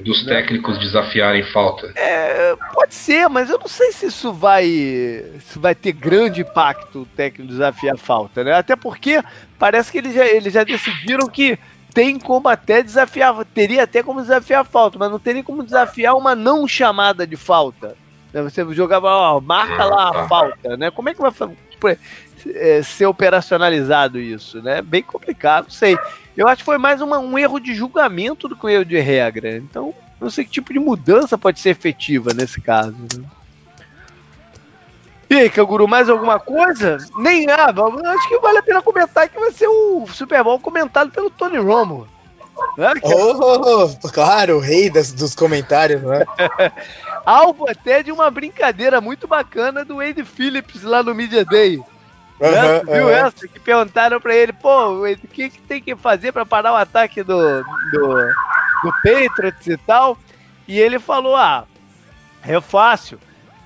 Dos né? técnicos desafiarem falta. É, pode ser, mas eu não sei se isso vai. Se vai ter grande impacto o técnico desafiar falta, né? Até porque parece que eles já, eles já decidiram que tem como até desafiar, teria até como desafiar a falta, mas não teria como desafiar uma não chamada de falta. Né? Você jogava, ó, marca lá a falta, né? Como é que vai é, ser operacionalizado isso, né? Bem complicado, não sei. Eu acho que foi mais uma, um erro de julgamento do que um erro de regra. Então, não sei que tipo de mudança pode ser efetiva nesse caso. Né? E aí, Canguru, mais alguma coisa? Nem nada. Acho que vale a pena comentar que vai ser o Super Bowl comentado pelo Tony Romo. Né? Oh, claro, o rei das, dos comentários, né? Alvo até de uma brincadeira muito bacana do Wade Phillips lá no Media Day. Uhum, viu uhum. essa? Que perguntaram pra ele, pô, o que, que tem que fazer pra parar o ataque do, do, do Patriots e tal? E ele falou, ah, é fácil.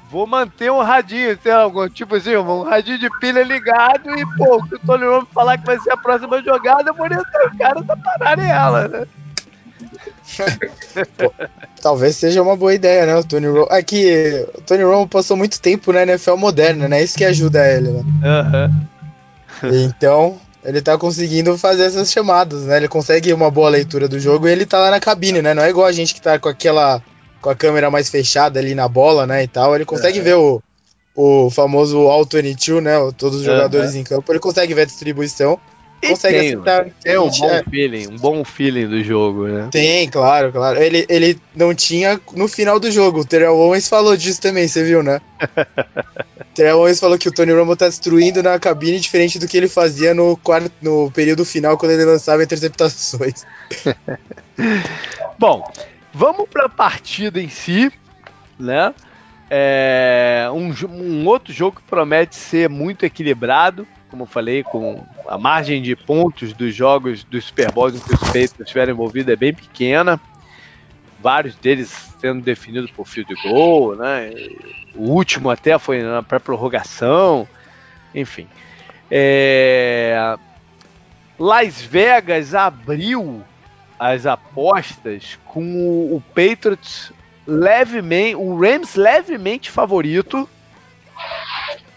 Vou manter um radinho, sei lá, tipo assim, um radinho de pilha ligado e, pô, se o Tony Romo falar que vai ser a próxima jogada, eu vou orientar o cara tá pararem ela, né? Pô, talvez seja uma boa ideia, né? O Tony Romo. Aqui, é o Tony Romo passou muito tempo na NFL moderna, né? Isso que ajuda ele, né? Uhum. Então, ele tá conseguindo fazer essas chamadas, né? Ele consegue uma boa leitura do jogo e ele tá lá na cabine, né? Não é igual a gente que tá com aquela. Com a câmera mais fechada ali na bola, né? E tal. Ele consegue uhum. ver o, o famoso All 22, né? Todos os jogadores uhum. em campo. Ele consegue ver a distribuição consegue tem, acertar. Tem um bom é. feeling, um bom feeling do jogo, né? Tem, claro, claro. Ele, ele não tinha no final do jogo. O Terrell Owens falou disso também, você viu, né? Terrell Owens falou que o Tony Romo tá destruindo na cabine diferente do que ele fazia no, quarto, no período final quando ele lançava interceptações. bom, vamos para a partida em si, né? É um, um outro jogo que promete ser muito equilibrado como eu falei, com a margem de pontos dos jogos dos Super Bowls em que os Patriots estiveram envolvidos é bem pequena. Vários deles sendo definidos por field goal, né? O último até foi na pré-prorrogação. Enfim. É... Las Vegas abriu as apostas com o Patriots levemente, o Rams levemente favorito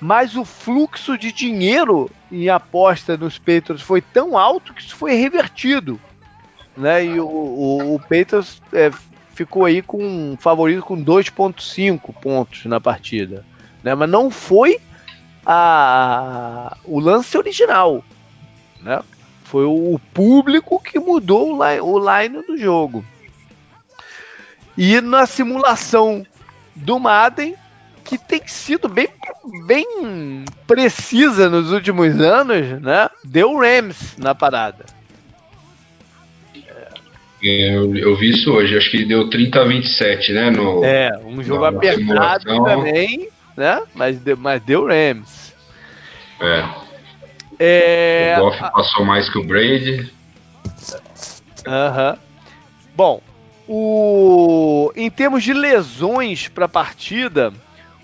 mas o fluxo de dinheiro em aposta nos Patriots foi tão alto que isso foi revertido. Né? E o, o, o Patriots é, ficou aí com um favorito com 2,5 pontos na partida. Né? Mas não foi a, o lance original. Né? Foi o público que mudou o line, o line do jogo. E na simulação do Madden, que tem sido bem, bem precisa nos últimos anos, né? Deu Rams na parada. É, eu, eu, vi isso hoje, acho que deu 30 a 27, né? No, é, um jogo apertado também, né? Mas deu, mas deu Rams. É. é o Goff passou mais que o Brady. Aham. Bom, o, em termos de lesões para a partida,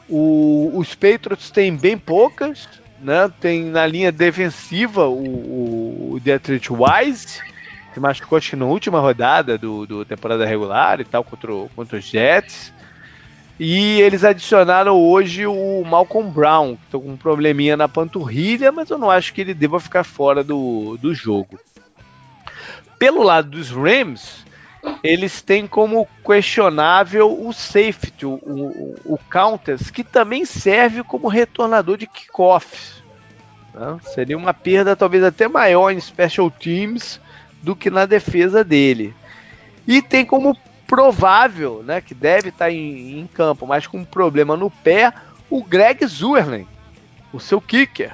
o, os Patriots têm bem poucas, né? Tem na linha defensiva o, o Dietrich Wise, que machucou acho que na última rodada do, do temporada regular e tal, contra, contra os Jets. E eles adicionaram hoje o Malcolm Brown, que está com um probleminha na panturrilha, mas eu não acho que ele deva ficar fora do, do jogo. Pelo lado dos Rams, eles têm como questionável o safety, o, o, o counters, que também serve como retornador de kickoffs. Né? Seria uma perda talvez até maior em special teams do que na defesa dele. E tem como provável, né, que deve estar em, em campo, mas com um problema no pé, o Greg Zuerlen, o seu kicker.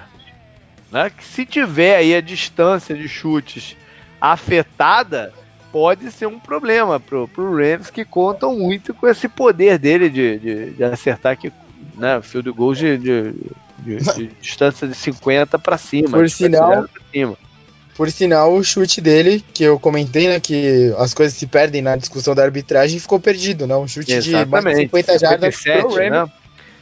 Né, que se tiver aí a distância de chutes afetada, pode ser um problema pro, pro Rams que contam muito com esse poder dele de, de, de acertar que, né, field goals de, de, de, de distância de 50 para cima. Por sinal, cima. Por sinal, o chute dele, que eu comentei, né, que as coisas se perdem na discussão da arbitragem, ficou perdido, né? Um chute Exatamente. de mais de 50 jardas pro Rams. Né?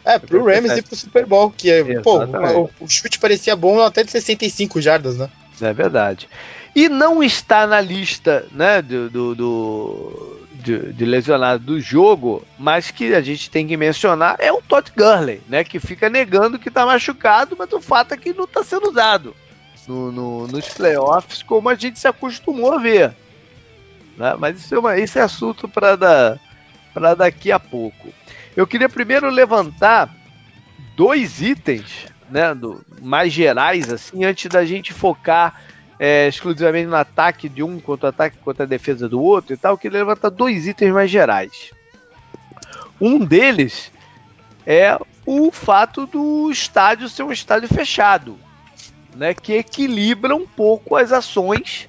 É, pro Rams e pro Super Bowl, que é, pô, o, o chute parecia bom até de 65 jardas, né? É verdade. E não está na lista né, do, do, do de, de, lesionado do jogo, mas que a gente tem que mencionar é o Todd Gurley, né? Que fica negando que está machucado, mas o fato é que não está sendo usado no, no, nos playoffs como a gente se acostumou a ver. Né? Mas isso é, uma, isso é assunto para da, daqui a pouco. Eu queria primeiro levantar dois itens né, do, mais gerais, assim, antes da gente focar é, exclusivamente no ataque de um contra o ataque contra a defesa do outro e tal, que levanta dois itens mais gerais. Um deles é o fato do estádio ser um estádio fechado, né, que equilibra um pouco as ações,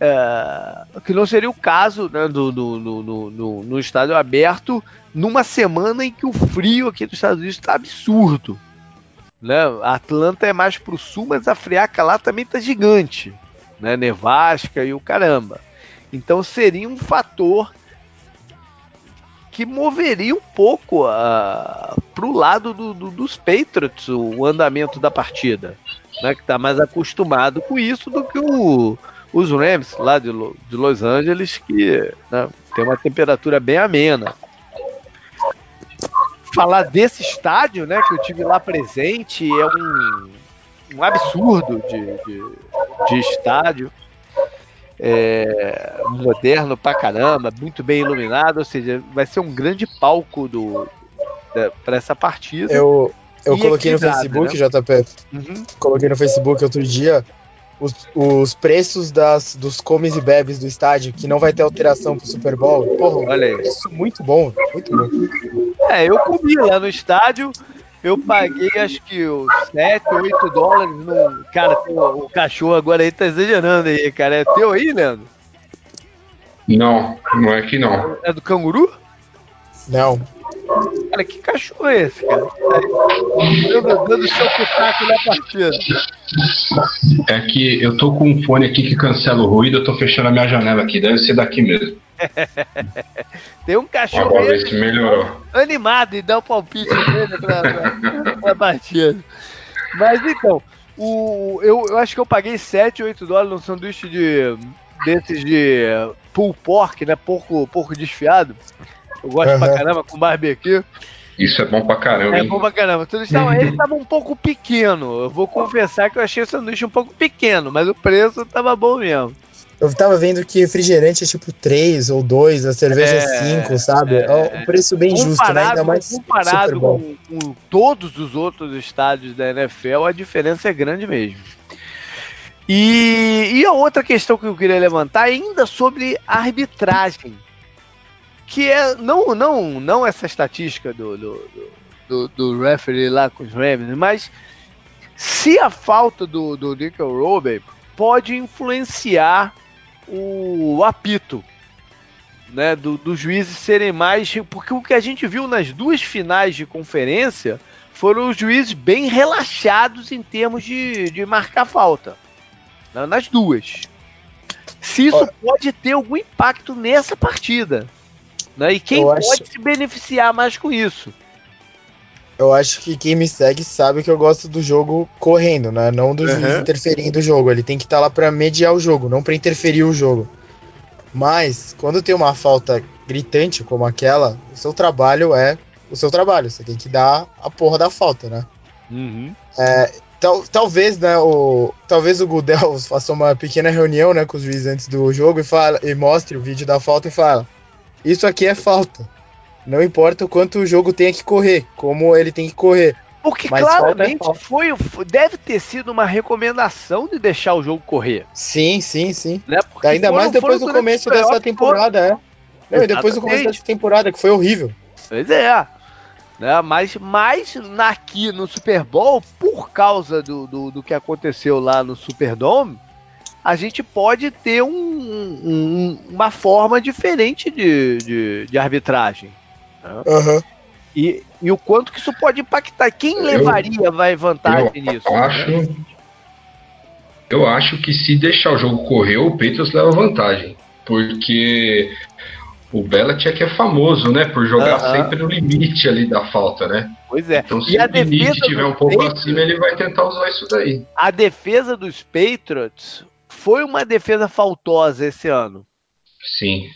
é, que não seria o caso né, do, do, do, do, no estádio aberto numa semana em que o frio aqui dos Estados Unidos está absurdo. Né? Atlanta é mais pro sul, mas a friaca lá também tá gigante. Né? Nevasca e o caramba. Então seria um fator que moveria um pouco uh, pro lado do, do, dos Patriots o andamento da partida. Né? Que tá mais acostumado com isso do que o, os Rams lá de, de Los Angeles, que né, tem uma temperatura bem amena falar desse estádio, né, que eu tive lá presente, é um, um absurdo de, de, de estádio. É, moderno pra caramba, muito bem iluminado, ou seja, vai ser um grande palco do para essa partida. Eu, eu coloquei no Facebook, né? JP. Uhum. Coloquei no Facebook outro dia os, os preços das, dos comes e bebes do estádio, que não vai ter alteração pro Super Bowl. Porra, olha aí. Isso muito bom, muito bom. É, eu comi lá no estádio, eu paguei acho que os 7, 8 dólares no. Cara, o, o cachorro agora aí tá exagerando aí, cara. É teu aí, Leandro? Não, não é que não. É do canguru? Não. Cara, que cachorro é esse, cara? Dando o seu pitaco na partida. É que eu tô com um fone aqui que cancela o ruído, eu tô fechando a minha janela aqui, deve ser daqui mesmo. Tem um cachorro Agora ver se melhorou. animado e dá um palpite nele pra, pra, pra partida. Mas então, o, eu, eu acho que eu paguei 7, 8 dólares num sanduíche de desses de pull pork, né? Porco, porco desfiado. Eu gosto uhum. pra caramba com barbecue. Isso é bom pra caramba. É bom pra caramba. Eles estavam ele tava um pouco pequeno. Eu vou confessar que eu achei o sanduíche um pouco pequeno, mas o preço tava bom mesmo. Eu tava vendo que refrigerante é tipo 3 ou 2, a cerveja é 5, sabe? É, é um preço bem justo, né? Ainda mais comparado com, com, todos os outros estádios da NFL, a diferença é grande mesmo. E, e a outra questão que eu queria levantar ainda sobre arbitragem que é não não não essa estatística do do, do, do referee lá com os Ravens, mas se a falta do, do Nickel Roby pode influenciar o apito né, do, dos juízes serem mais. Porque o que a gente viu nas duas finais de conferência foram os juízes bem relaxados em termos de, de marcar falta. Né, nas duas. Se isso pode ter algum impacto nessa partida. Né? E quem eu pode acho... se beneficiar mais com isso? Eu acho que quem me segue sabe que eu gosto do jogo correndo, né? Não do uhum. juiz interferindo o jogo. Ele tem que estar tá lá para mediar o jogo, não para interferir o jogo. Mas quando tem uma falta gritante como aquela, o seu trabalho é o seu trabalho. Você tem que dar a porra da falta, né? Uhum. É, tal, talvez, né, o, talvez o Gudel faça uma pequena reunião, né, com os juízes antes do jogo e fala e mostre o vídeo da falta e fala: isso aqui é falta. Não importa o quanto o jogo tenha que correr, como ele tem que correr. Porque Mas é claramente é foi, deve ter sido uma recomendação de deixar o jogo correr. Sim, sim, sim. Né? Ainda foram, mais depois do começo dessa temporada, é. Não, depois do começo dessa temporada, que foi horrível. Pois é. Né? Mas, mas aqui no Super Bowl, por causa do, do, do que aconteceu lá no Superdome, a gente pode ter um, um, uma forma diferente de, de, de arbitragem. Né? Uhum. E, e o quanto que isso pode impactar. Quem eu, levaria vai vantagem eu nisso? Acho, né? Eu acho que se deixar o jogo correr, o Patriots leva vantagem. Porque o Belichick é famoso, né? Por jogar sempre no limite ali da falta, né? Pois é. Então, se e o limite estiver um pouco Patriots, acima, ele vai tentar usar isso daí. A defesa dos Patriots foi uma defesa faltosa esse ano. Sim.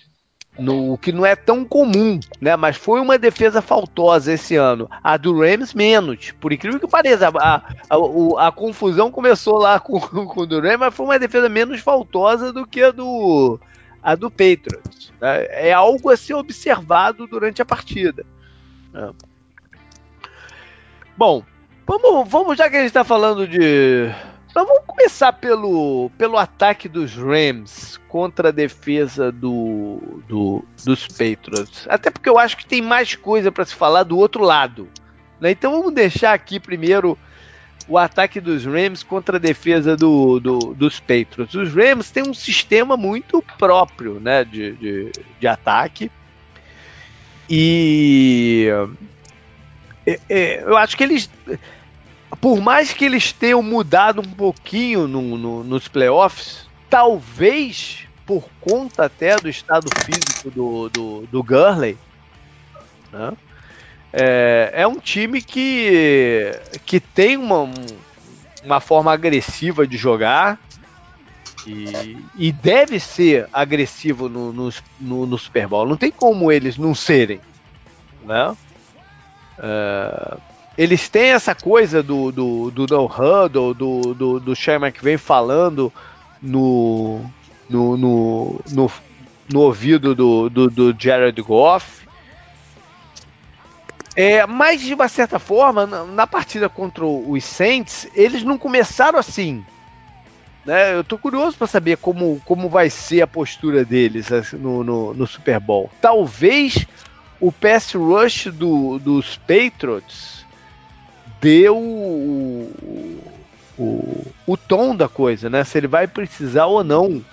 No, o que não é tão comum, né? Mas foi uma defesa faltosa esse ano. A do Rams, menos. Por incrível que pareça, a, a, a, a confusão começou lá com, com o do Rams, mas foi uma defesa menos faltosa do que a do, a do Patriots. Né? É algo a ser observado durante a partida. É. Bom, vamos, vamos, já que a gente está falando de, então vamos começar pelo, pelo ataque dos Rams contra a defesa do, do, dos Patriots. Até porque eu acho que tem mais coisa para se falar do outro lado. Né? Então vamos deixar aqui primeiro o ataque dos Rams contra a defesa do, do, dos Patriots. Os Rams têm um sistema muito próprio né, de, de, de ataque. E é, é, eu acho que eles por mais que eles tenham mudado um pouquinho no, no, nos playoffs, talvez por conta até do estado físico do, do, do Gurley, né? é, é um time que, que tem uma, uma forma agressiva de jogar e, e deve ser agressivo no, no, no, no, Super Bowl. Não tem como eles não serem. Né? É, eles têm essa coisa do, do, do No Huddle, do, do, do Sean McVay falando no, no, no, no, no ouvido do, do, do Jared Goff. É, mas de uma certa forma, na, na, partida contra os Saints, eles não começaram assim. Né? Eu tô curioso para saber como, como vai ser a postura deles assim, no, no, no, Super Bowl. Talvez o pass rush do, dos Patriots deu o, o, o, tom da coisa, né? Se ele vai precisar ou não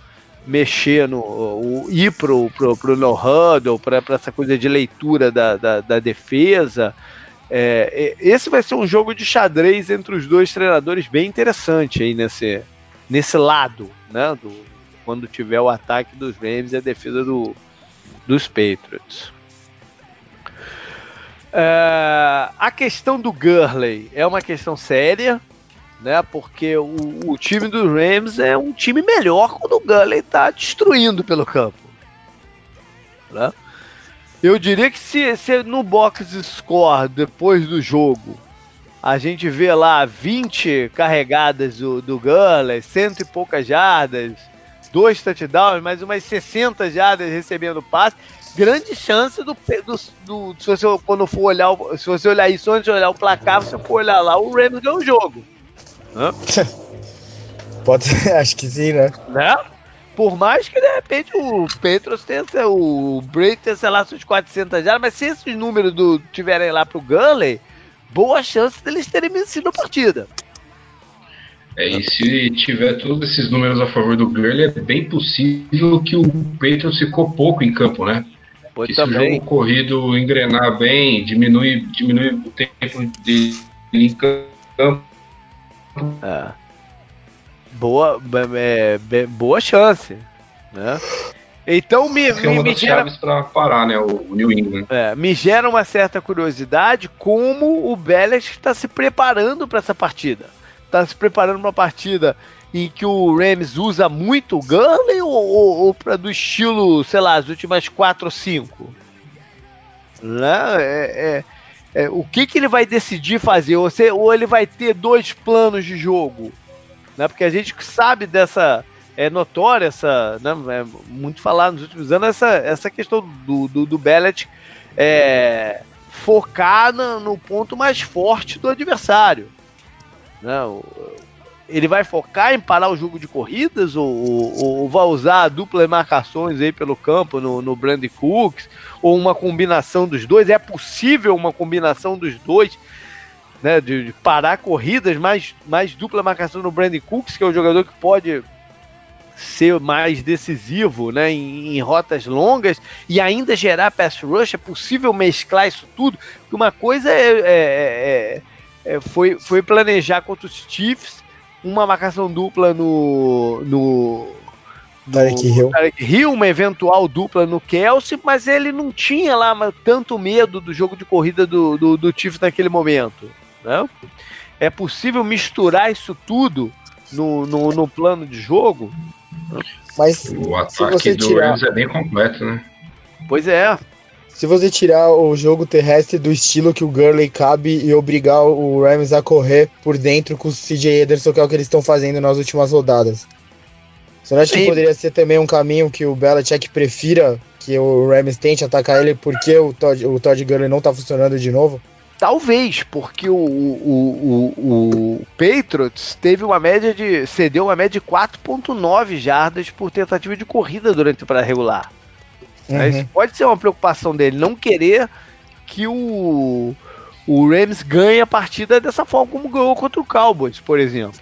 mexer no. O, ir pro, pro, pro no huddle, para essa coisa de leitura da, da, da defesa. É, esse vai ser um jogo de xadrez entre os dois treinadores bem interessante aí nesse, nesse lado, né? Do, quando tiver o ataque dos Rams e a defesa do, dos Patriots. É, a questão do Gurley é uma questão séria, né? Porque o, o, time dos Rams é um time melhor quando o Gurley está destruindo pelo campo. Né? Eu diria que se, se no box score depois do jogo a gente vê lá 20 carregadas do, do Gurley, cento e poucas jardas, dois touchdowns, mais umas 60 jardas recebendo passe, grande chance do, do, do, se você quando for olhar se você olhar isso antes de olhar o placar, você for olhar lá, o Rams ganhou o jogo. Pode ser, acho que sim, né? Né? Por mais que de repente o Petros tenha, o Brady tenha, sei lá, suas 400 jardas, mas se esses números do, tiverem lá pro Gurley, boa chance deles terem vencido a partida. É, e se tiver todos esses números a favor do Gurley, é bem possível que o Patriots ficou pouco em campo, né? Pode se o jogo corrido engrenar bem, diminui, diminui o tempo de, em campo, é. Boa, é, boa chance, né? Então me, me, uma me gera para parar, né, o New England. É, me gera uma certa curiosidade como o Belichick está se preparando para essa partida. Está se preparando para uma partida em que o Rams usa muito o Gurley ou, ou, ou para do estilo, sei lá, as últimas 4 ou 5? Né? É, é, é, o que, que ele vai decidir fazer? Ou, se, ou ele vai ter dois planos de jogo? Né? Porque a gente sabe dessa. É notória essa. Né? É muito falado nos últimos anos essa, essa questão do, do, do Bellet é, focar no, no ponto mais forte do adversário. Né? O, ele vai focar em parar o jogo de corridas ou, ou, ou vai usar duplas marcações aí pelo campo no, no Brandon Cooks ou uma combinação dos dois? É possível uma combinação dos dois, né, de, de parar corridas, mais, mais dupla marcação no Brandon Cooks, que é o jogador que pode ser mais decisivo né, em, em, rotas longas e ainda gerar pass rush, é possível mesclar isso tudo? Porque uma coisa é, é, é, é foi, foi planejar contra os Chiefs uma marcação dupla no. no Tarek Hill. Tarek Hill, uma eventual dupla no Kelsey, mas ele não tinha lá tanto medo do jogo de corrida do, do, do Chiefs naquele momento. Né? É possível misturar isso tudo no, no, no plano de jogo? Mas o ataque do tirar... Rams é bem completo, né? Pois é. Se você tirar o jogo terrestre do estilo que o Gurley cabe e obrigar o Rams a correr por dentro com o CJ Ederson, que é o que eles estão fazendo nas últimas rodadas. Você não acha Sim. que poderia ser também um caminho que o Belichick prefira que o Rams tente atacar ele porque o Todd, o Todd Gurley não tá funcionando de novo? Talvez, porque o, o, o, o Patriots teve uma média de. cedeu uma média de 4,9 jardas por tentativa de corrida durante o regular. Uhum. Isso pode ser uma preocupação dele, não querer que o, o Rams ganhe a partida dessa forma como ganhou contra o Cowboys, por exemplo.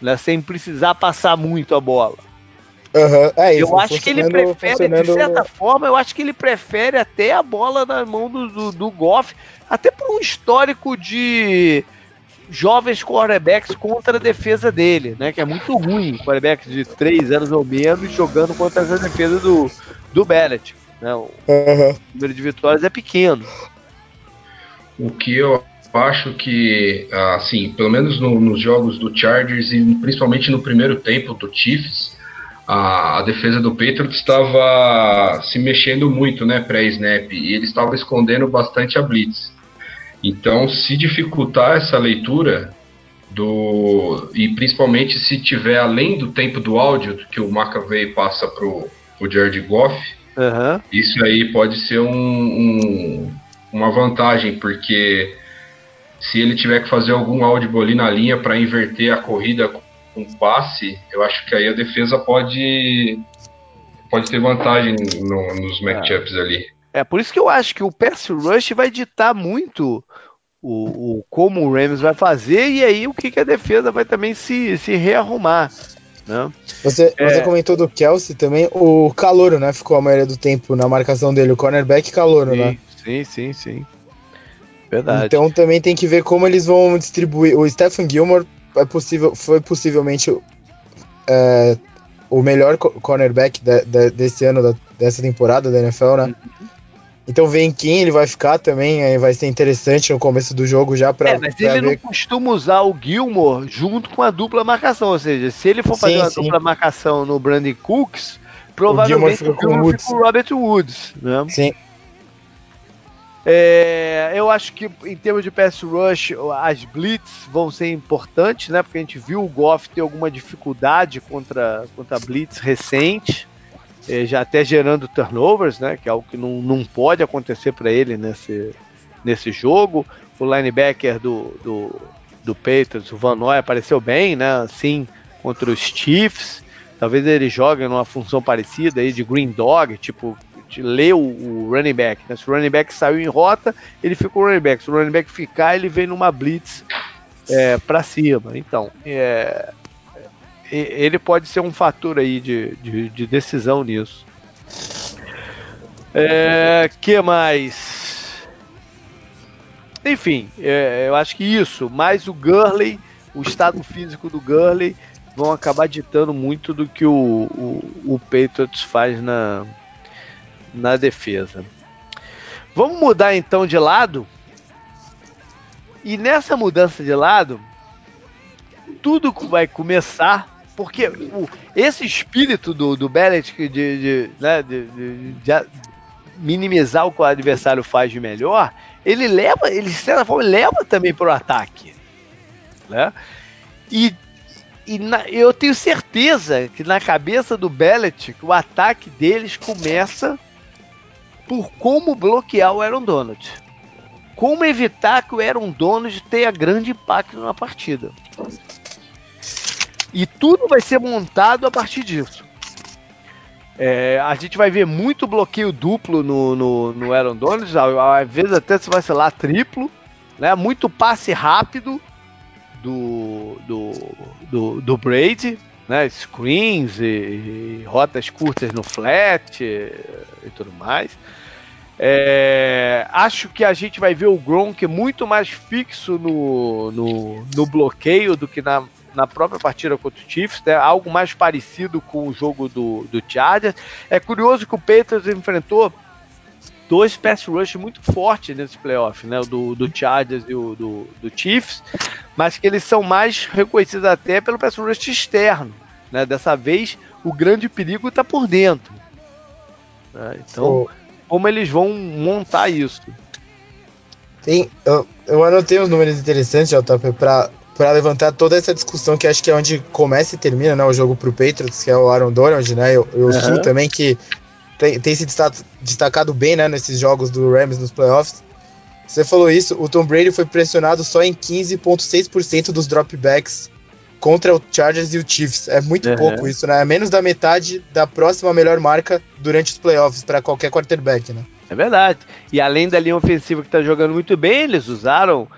Né, sem precisar passar muito a bola. Uhum. É, eu acho que ele prefere, de certa forma, eu acho que ele prefere até a bola na mão do, do, do Goff, até por um histórico de jovens quarterbacks contra a defesa dele, né? Que é muito ruim, quarterback de 3 anos ou menos jogando contra essa defesa do, do Bellet. Né? O uhum. número de vitórias é pequeno. O que eu acho que, assim, pelo menos no, nos jogos do Chargers e principalmente no primeiro tempo do Chiefs, a, a defesa do Patriots estava se mexendo muito, né, pré-snap, e eles estavam escondendo bastante a blitz. Então, se dificultar essa leitura do e principalmente se tiver além do tempo do áudio que o McAvey passa pro, o Jared Goff, uhum. isso aí pode ser um, um, uma vantagem, porque se ele tiver que fazer algum áudio ali na linha para inverter a corrida com passe, eu acho que aí a defesa pode pode ter vantagem no, nos matchups é. ali. É por isso que eu acho que o pass rush vai ditar muito o, o como o Rams vai fazer e aí o que, que a defesa vai também se, se rearrumar. Né? Você, é... você comentou do Kelsey também, o Calouro, né? Ficou a maioria do tempo na marcação dele, o cornerback Calouro, sim, né? Sim, sim, sim. Verdade. Então também tem que ver como eles vão distribuir. O Stephen Gilmore é possível, foi possivelmente é, o melhor cornerback de, de, desse ano, da, dessa temporada da NFL, né? Uhum. Então vem quem ele vai ficar também, aí vai ser interessante no começo do jogo já para. É, mas ele ver... não costuma usar o Gilmore junto com a dupla marcação, ou seja, se ele for fazer sim, uma sim. dupla marcação no Brandon Cooks, provavelmente o Gilmore fica, com, o Woods. fica o Robert Woods, né? Sim. É, eu acho que em termos de pass rush, as blitz vão ser importantes, né? Porque a gente viu o Goff ter alguma dificuldade contra, contra a blitz recente, já até gerando turnovers, né? Que é algo que não, não pode acontecer para ele nesse, nesse jogo. O linebacker do, do, do Patriots, o Van Noy, apareceu bem, né? Assim, contra os Chiefs. Talvez ele jogue numa função parecida aí de green dog, tipo ler o, o, running back. Né? Se o running back saiu em rota, ele fica o running back. Se o running back ficar, ele vem numa blitz é, para cima. Então, é, ele pode ser um fator aí de, de, de decisão nisso. É, que mais? Enfim, é, eu acho que isso, mais o Gurley, o estado físico do Gurley, vão acabar ditando muito do que o, o, o Patriots faz na, na defesa. Vamos mudar então de lado. E nessa mudança de lado, tudo vai começar, porque o, esse espírito do, do Belichick de, de, né, de, de, minimizar o que o adversário faz de melhor, ele leva, ele de certa forma leva também para o ataque. Né? E, e na, eu tenho certeza que na cabeça do Belichick o ataque deles começa por como bloquear o Aaron Donald. Como evitar que o Aaron Donald tenha grande impacto na partida. E tudo vai ser montado a partir disso. É, a gente vai ver muito bloqueio duplo no, no, no Aaron Donald, às vezes até se vai ser lá triplo, né? Muito passe rápido do, do, do, do Brady, né? Screens e, e, rotas curtas no flat e, e tudo mais. É, acho que a gente vai ver o Gronk muito mais fixo no, no, no bloqueio do que na, na própria partida contra o Chiefs, né? algo mais parecido com o jogo do, do Chargers. É curioso que o Patriots enfrentou dois pass rush muito fortes nesse playoff, né? O do, do Chargers e o do, do Chiefs, mas que eles são mais reconhecidos até pelo pass rush externo. Né? Dessa vez, o grande perigo está por dentro. Né? Então. Como eles vão montar isso. Sim, eu, eu anotei uns números interessantes, JP, para para levantar toda essa discussão que acho que é onde começa e termina né, o jogo pro Patriots, que é o Aaron Donald, né? E o uhum. Sul também, que tem, tem se destacado bem né, nesses jogos do Rams nos playoffs. Você falou isso, o Tom Brady foi pressionado só em 15,6% dos dropbacks contra o Chargers e o Chiefs. É muito uhum. pouco isso, né? É menos da metade da próxima melhor marca durante os playoffs para qualquer quarterback, né? É verdade. E além da linha ofensiva que está jogando muito bem, eles usaram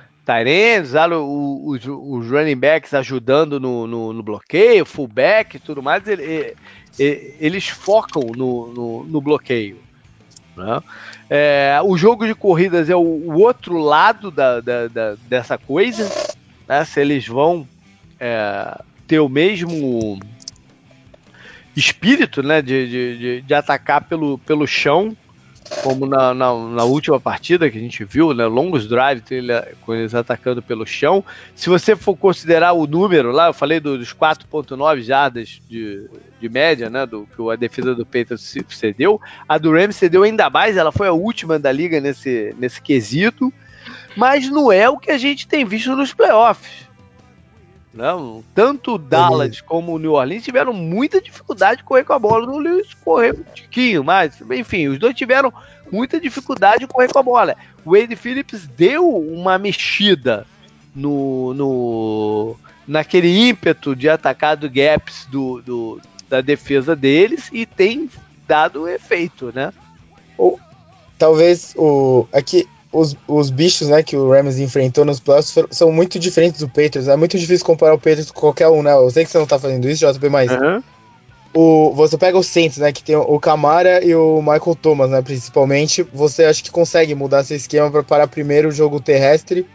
Usaram os, os running backs ajudando no, no, no bloqueio, fullback e tudo mais. Ele, ele, eles focam no, no, no bloqueio. Né? É, o jogo de corridas é o, o outro lado da, da, da, dessa coisa né, se eles vão é, ter o mesmo espírito né, de, de, de, atacar pelo, pelo chão, como na, na, na, última partida que a gente viu, né, longos drive com eles atacando pelo chão. Se você for considerar o número lá, eu falei dos 4.9 jardas de, de média, né, do que a defesa do Patriots cedeu, a do Rams cedeu ainda mais, ela foi a última da liga nesse, nesse quesito, mas não é o que a gente tem visto nos playoffs. Não, tanto o Dallas uhum. como o New Orleans tiveram muita dificuldade de correr com a bola. No Lewis correu um tiquinho, mas enfim, os dois tiveram muita dificuldade de correr com a bola. O Wade Phillips deu uma mexida no, no naquele ímpeto de atacar do gaps do, do, da defesa deles e tem dado efeito, né? Ou talvez o aqui os, os bichos né, que o Rams enfrentou nos playoffs são muito diferentes do Patriots. É muito difícil comparar o Patriots com qualquer um, né? Eu sei que você não tá fazendo isso, JP, mas. Uhum. O, você pega o Saints, né? Que tem o Camara e o Michael Thomas, né? Principalmente. Você acha que consegue mudar seu esquema para parar primeiro o jogo terrestre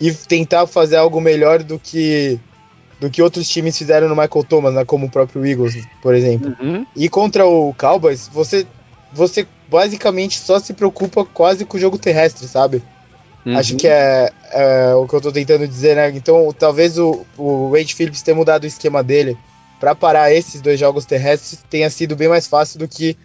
e tentar fazer algo melhor do que do que outros times fizeram no Michael Thomas, né? Como o próprio Eagles, por exemplo. Uhum. E contra o Cowboys, você você basicamente só se preocupa quase com o jogo terrestre, sabe? Uhum. Acho que é, é, o que eu tô tentando dizer, né? Então, talvez o, o Wade Phillips ter mudado o esquema dele para parar esses dois jogos terrestres tenha sido bem mais fácil do que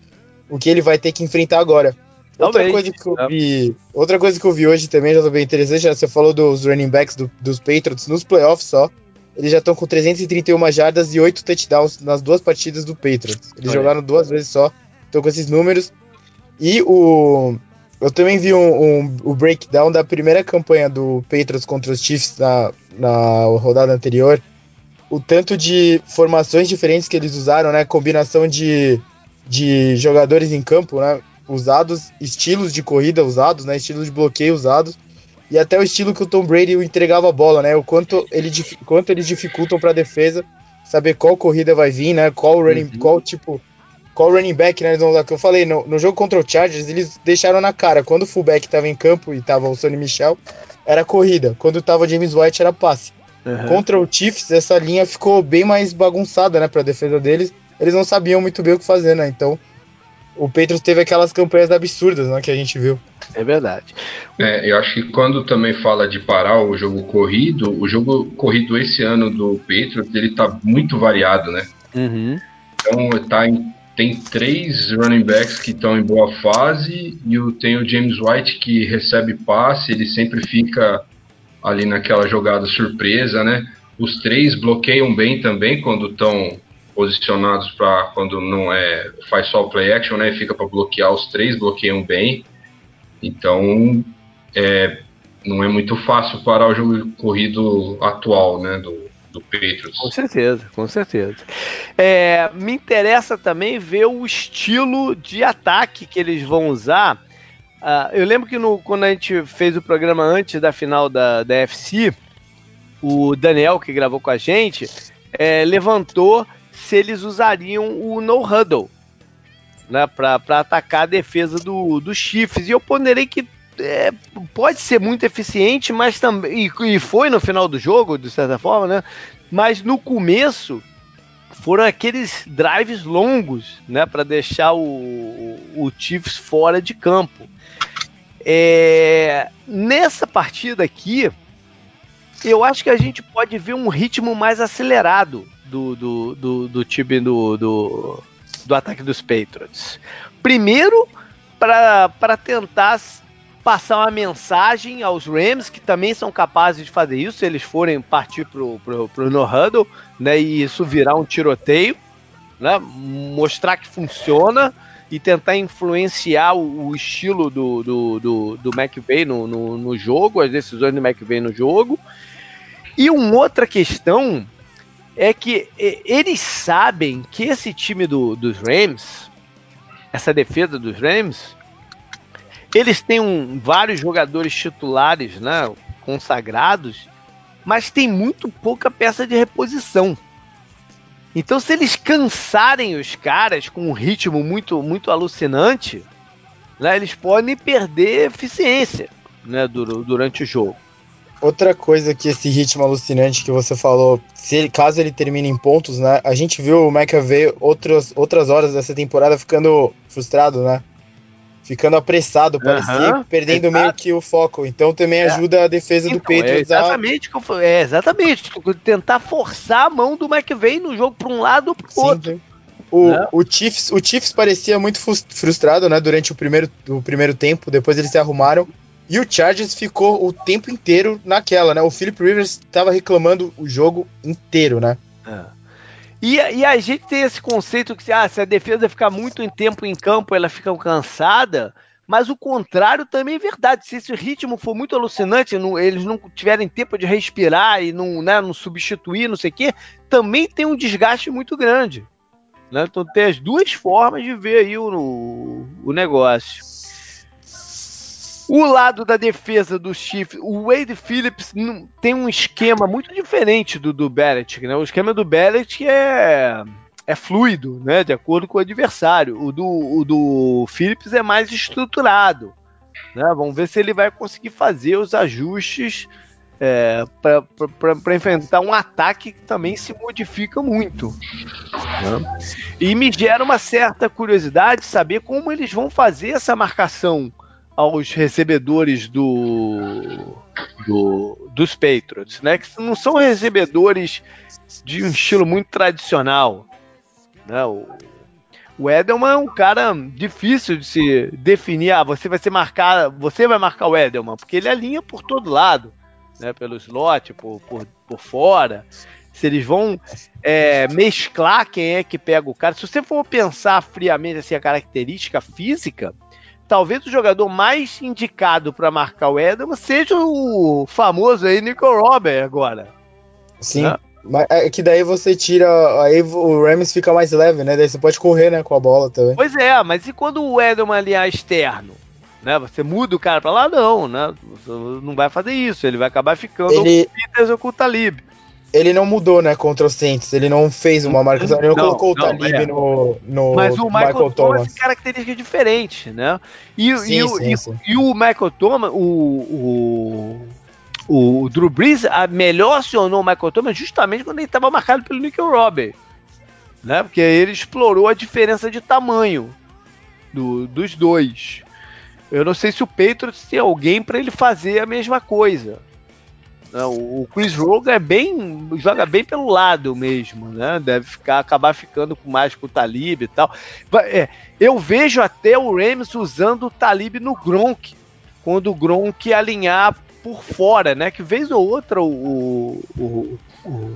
o que ele vai ter que enfrentar agora. Outra coisa que eu é. vi, outra coisa que eu vi hoje também já tô bem interessante, você falou dos running backs do, dos Patriots nos playoffs só. Eles já estão com 331 jardas e 8 touchdowns nas duas partidas do Patriots. Eles Olha. jogaram duas vezes só Tô com esses números. E o. Eu também vi um, um, o breakdown da primeira campanha do Patriots contra os Chiefs na, na rodada anterior. O tanto de formações diferentes que eles usaram, né? Combinação de, de jogadores em campo, né? Usados, estilos de corrida usados, né? Estilos de bloqueio usados. E até o estilo que o Tom Brady entregava a bola, né? O quanto, ele, quanto eles dificultam para a defesa saber qual corrida vai vir, né? Qual running, uhum. qual tipo qual running back, né? Que eu falei, no, no, jogo contra o Chargers, eles deixaram na cara. Quando o fullback estava em campo e tava o Sonny Michel, era corrida. Quando tava o James White, era passe. Uhum. Contra o Chiefs, essa linha ficou bem mais bagunçada, né? Pra defesa deles. Eles não sabiam muito bem o que fazer, né? Então, o Patriots teve aquelas campanhas absurdas, né? Que a gente viu. É verdade. É, eu acho que quando também fala de parar o jogo corrido, o jogo corrido esse ano do Patriots, ele tá muito variado, né? Uhum. Então, tá em tem três running backs que estão em boa fase e o, tem o James White que recebe passe, ele sempre fica ali naquela jogada surpresa, né? Os três bloqueiam bem também quando estão posicionados para quando não é faz só o play action, né? Fica para bloquear os três bloqueiam bem. Então é, não é muito fácil parar o jogo corrido atual, né? Do, do Patriots. Com certeza, com certeza. É, me interessa também ver o estilo de ataque que eles vão usar. Uh, eu lembro que no, quando a gente fez o programa antes da final da, da FC, o Daniel, que gravou com a gente, é, levantou se eles usariam o no huddle né, para atacar a defesa do, dos Chiefs. E eu ponderei que é, pode ser muito eficiente, mas também. E, e, foi no final do jogo, de certa forma, né? Mas no começo foram aqueles drives longos, né? Para deixar o, o Chiefs fora de campo. É, nessa partida aqui, eu acho que a gente pode ver um ritmo mais acelerado do, do, do, do time do, do, do ataque dos Patriots. Primeiro, para tentar passar uma mensagem aos Rams, que também são capazes de fazer isso, se eles forem partir pro, pro, pro no huddle, né, e isso virar um tiroteio, né, mostrar que funciona e tentar influenciar o, o estilo do, do, do, do McVay no, no, no, jogo, as decisões do McVay no jogo. E uma outra questão é que eles sabem que esse time do, dos Rams, essa defesa dos Rams, eles têm um, vários jogadores titulares, né, consagrados, mas tem muito pouca peça de reposição. Então, se eles cansarem os caras com um ritmo muito, muito alucinante, né, eles podem perder eficiência né, durante o jogo. outra coisa que esse ritmo alucinante que você falou, se ele, caso ele termine em pontos, né? A gente viu o McAvey outras, outras horas dessa temporada ficando frustrado, né? Ficando apressado, parecia uhum, perdendo exato. meio que o foco. Então também é. ajuda a defesa então, do Patriots. É exatamente, a... é exatamente. Tentar forçar a mão do McVeigh no jogo para um lado ou para o outro. O, né? o, Chiefs, o Chiefs parecia muito frustrado, né, durante o primeiro, o primeiro tempo, depois eles se arrumaram. E o Chargers ficou o tempo inteiro naquela, né? O Philip Rivers estava reclamando o jogo inteiro, né? É. E, e, a gente tem esse conceito que ah, se a defesa ficar muito em tempo em campo, ela fica cansada. Mas o contrário também é verdade. Se esse ritmo for muito alucinante, não, eles não tiverem tempo de respirar e não, né, não substituir, não sei o quê, também tem um desgaste muito grande. Né? Então tem as duas formas de ver aí o, o negócio. O lado da defesa dos Chiefs, o Wade Phillips tem um esquema muito diferente do do Belichick, né? O esquema do Belichick é é fluido, né? De acordo com o adversário. O do, o do Phillips é mais estruturado. Né? Vamos ver se ele vai conseguir fazer os ajustes é, para enfrentar um ataque que também se modifica muito. Né? E me gera uma certa curiosidade saber como eles vão fazer essa marcação aos recebedores do, do, dos Patriots, né? Que não são recebedores de um estilo muito tradicional. Né? O, o Edelman é um cara difícil de se definir. Ah, você vai ser marcar, você vai marcar o Edelman, porque ele alinha por todo lado, né? Pelo slot, por, por, por fora. Se eles vão é, mesclar quem é que pega o cara. Se você for pensar friamente assim, a característica física, talvez o jogador mais indicado para marcar o Edelman seja o famoso aí Nico Robert agora. Sim. Né? Mas é que daí você tira. Aí o Rams fica mais leve, né? Daí você pode correr, né, com a bola também. Pois é, mas e quando o Edelman ali é externo? Né? Você muda o cara pra lá? Não, né? Você não vai fazer isso. Ele vai acabar ficando ele... com o Peters ou com o Talib ele não mudou, né, contra o Saints. Ele não fez uma marcação, ele não, não colocou não, o Talib é. no, no Mas o Michael, Michael Thomas tem características diferentes, né? E, sim, e, sim, e, sim. e, o Michael Thomas, o, o, o Drew Brees a, melhor acionou o Michael Thomas justamente quando ele estava marcado pelo Nickel Robert, né? Porque ele explorou a diferença de tamanho do, dos dois. Eu não sei se o Patriots tem alguém para ele fazer a mesma coisa. Não, o Chris Rogan é bem. joga bem pelo lado mesmo, né? Deve ficar, acabar ficando com mais com o Talib e tal. É, eu vejo até o Rams usando o Talib no Gronk, quando o Gronk alinhar por fora, né? Que vez ou outra o, o, o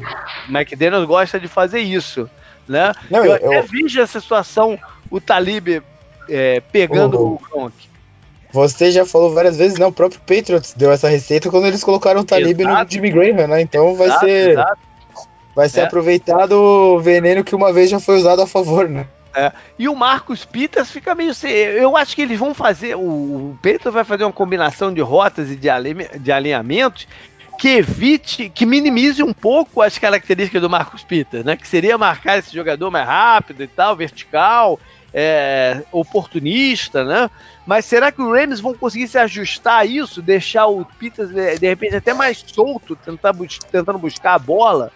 McDaniel gosta de fazer isso, né? Não, eu, eu até vejo essa situação, o Talib é, pegando o Gronk. Você já falou várias vezes, né? O próprio Patriots deu essa receita quando eles colocaram o Talib exato. no Jimmy Graham, né? Então vai exato, ser. Exato. Vai ser é. aproveitado o veneno que uma vez já foi usado a favor, né? É. E o Marcos Peters fica meio. Eu acho que eles vão fazer. O Peters vai fazer uma combinação de rotas e de, de alinhamentos que evite, que minimize um pouco as características do Marcos Peters, né? Que seria marcar esse jogador mais rápido e tal, vertical, é, oportunista, né? Mas será que os Rams vão conseguir se ajustar a isso, deixar o Peters de repente até mais solto, tentar bus tentando buscar a bola?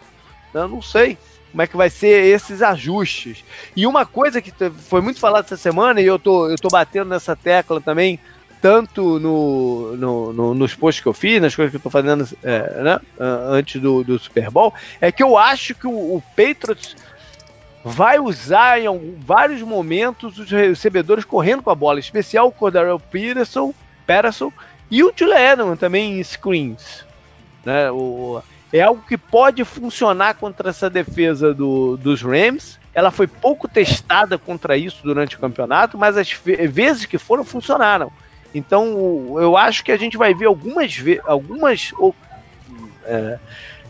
Eu não sei como é que vai ser esses ajustes. E uma coisa que foi muito falada essa semana, e eu tô, eu tô batendo nessa tecla também, tanto no, no, no, nos posts que eu fiz, nas coisas que eu tô fazendo é, né, antes do, do Super Bowl, é que eu acho que o, o Patriots vai usar em vários momentos os recebedores correndo com a bola, em especial o Cordarrelle Peterson, Peterson e o Julian também em screens. Né? O, é algo que pode funcionar contra essa defesa do, dos Rams. Ela foi pouco testada contra isso durante o campeonato, mas as vezes que foram funcionaram. Então eu acho que a gente vai ver algumas, algumas é,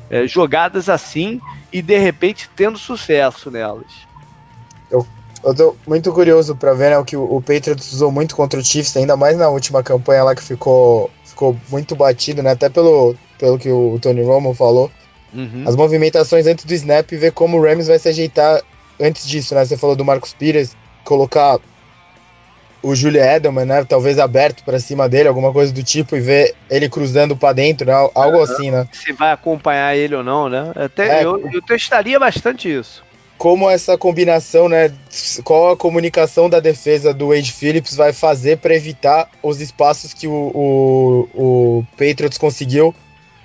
é, jogadas assim e de repente tendo sucesso nelas. Eu, eu tô muito curioso para ver né, o que o, o Patriots usou muito contra o Chiefs, ainda mais na última campanha lá que ficou, ficou muito batido, né? Até pelo, pelo que o Tony Romo falou. Uhum. As movimentações antes do snap e ver como o Rams vai se ajeitar antes disso, né? Você falou do Marcos Pires, colocar o Julian Edelman, né? Talvez aberto para cima dele, alguma coisa do tipo, e ver ele cruzando para dentro, né? Algo assim, né? Se vai acompanhar ele ou não, né? Até, é, eu, eu testaria bastante isso. Como essa combinação, né? Qual a comunicação da defesa do Wade Phillips vai fazer para evitar os espaços que o, o, o, Patriots conseguiu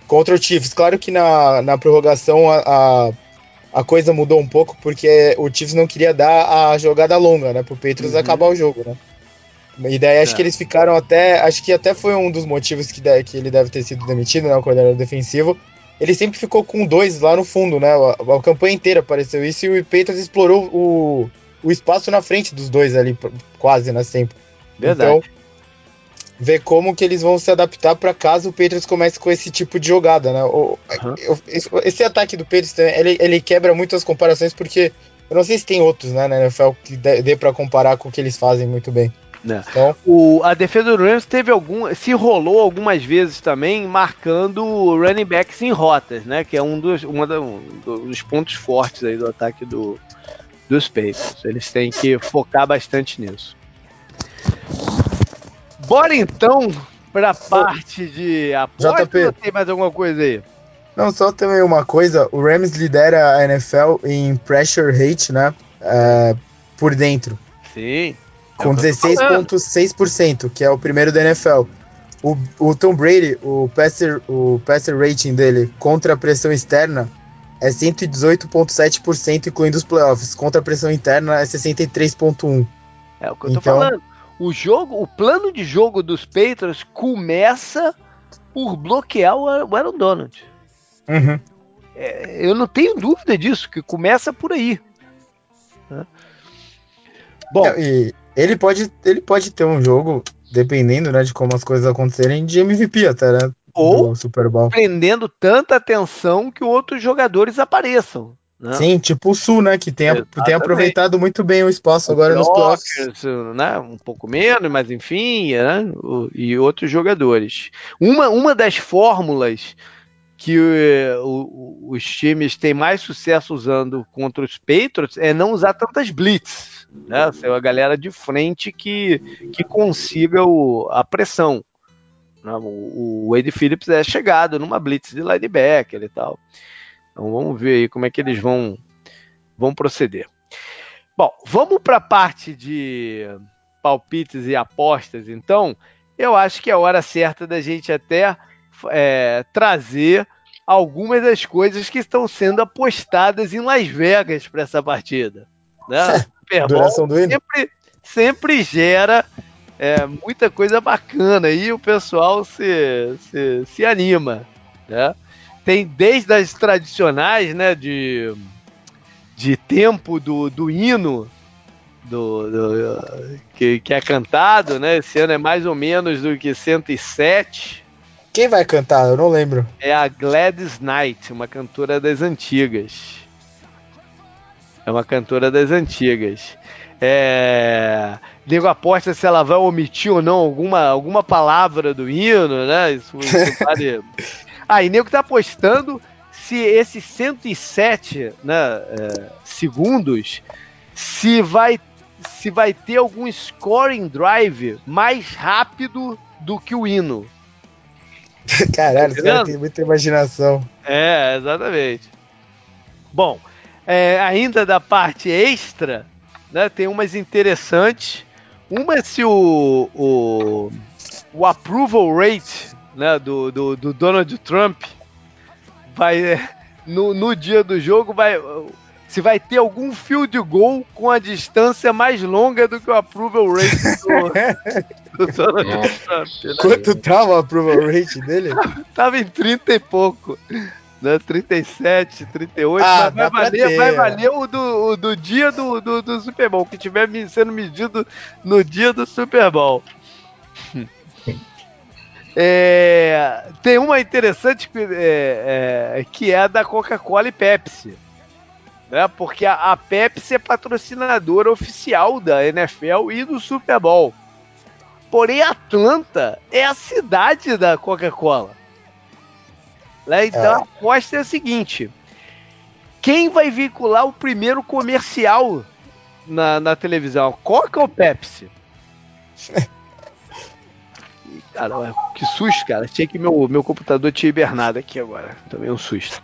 contra o Chiefs? Claro que na, na prorrogação a, a a coisa mudou um pouco porque o Chiefs não queria dar a jogada longa, né? Pro Patriots uhum. acabar o jogo, né? E daí acho é. que eles ficaram até. Acho que até foi um dos motivos que, de, que ele deve ter sido demitido, né? Quando era defensivo. Ele sempre ficou com dois lá no fundo, né? A, a campanha inteira apareceu isso e o Patriots explorou o, o espaço na frente dos dois ali, quase, né? Sempre. Verdade. Então, ver como que eles vão se adaptar para caso o Patriots comece com esse tipo de jogada, né? O, uhum. esse, ataque do Patriots, ele, ele quebra muitas comparações porque eu não sei se tem outros, né, na NFL que dê, dê para comparar com o que eles fazem muito bem. É. Então, o, a defesa do Rams teve algum, se rolou algumas vezes também, marcando running backs em rotas, né? Que é um dos, uma da, um dos pontos fortes aí do ataque do, dos Patriots. Eles têm que focar bastante nisso. Bora então para a parte de aposta JP. tem mais alguma coisa aí? Não, só também uma coisa, o Rams lidera a NFL em pressure rate, né? É, por dentro. Sim. Com 16,6%, que é o primeiro da NFL. O, o Tom Brady, o passer, o passer rating dele contra a pressão externa é 118,7%, incluindo os playoffs. Contra a pressão interna é 63,1%. É o que eu tô então, falando o jogo, o plano de jogo dos Patriots começa por bloquear o Aaron Donald. Uhum. É, eu não tenho dúvida disso, que começa por aí. Né? Bom, é, ele pode, ele pode ter um jogo, dependendo né, de como as coisas acontecerem, de MVP até, né? Ou Super Bowl. prendendo tanta atenção que outros jogadores apareçam. Né? Sim, tipo o Sul, né? Que tem, tem aproveitado muito bem o espaço o agora nos playoffs. Né? Um pouco menos, mas enfim, né? O, e outros jogadores. Uma, uma das fórmulas que o, os times têm mais sucesso usando contra os Patriots é não usar tantas blitz, né? Ser a galera de frente que, que consiga o, a pressão. Né? O, o Wade Phillips é chegado numa blitz de linebacker e tal. Então vamos ver aí como é que eles vão, vão proceder. Bom, vamos para a parte de palpites e apostas, então. Eu acho que é a hora certa da gente até é, trazer algumas das coisas que estão sendo apostadas em Las Vegas para essa partida. Né? Super Bowl sempre, sempre gera é, muita coisa bacana e o pessoal se, se, se anima. Né? tem desde as tradicionais, né, de, de tempo do, do hino do, do que, que, é cantado, né? Esse ano é mais ou menos do que 107. Quem vai cantar? Eu não lembro. É a Gladys Knight, uma cantora das antigas. É uma cantora das antigas. É... Nego aposta se ela vai omitir ou não alguma, alguma palavra do hino, né? Isso, isso vale, Aí, nego tá apostando se esses 107 né, é, segundos se vai, se vai ter algum scoring drive mais rápido do que o hino. Caralho, esse cara tem muita imaginação. É, exatamente. Bom, é, ainda da parte extra, né, tem umas interessantes. Uma é se o, o, o approval rate né, do, do, do Donald Trump vai no, no dia do jogo vai se vai ter algum field goal com a distância mais longa do que o approval rate do, do Donald Trump. Né? Quanto tava o approval rate dele? tava em 30 e pouco. Né, 37, 38, ah, vai, valer, vai valer o do, o do dia do, do, do Super Bowl, que tiver sendo medido no dia do Super Bowl. É, tem uma interessante é, é, que é a da Coca-Cola e Pepsi. Né? Porque a, a, Pepsi é patrocinadora oficial da NFL e do Super Bowl. Porém, Atlanta é a cidade da Coca-Cola. Né? Então é. a aposta é a seguinte: quem vai vincular o primeiro comercial na, na televisão? Coca ou Pepsi? Cara, que susto, cara. Tinha que meu, meu computador tinha hibernado aqui agora. Também um susto.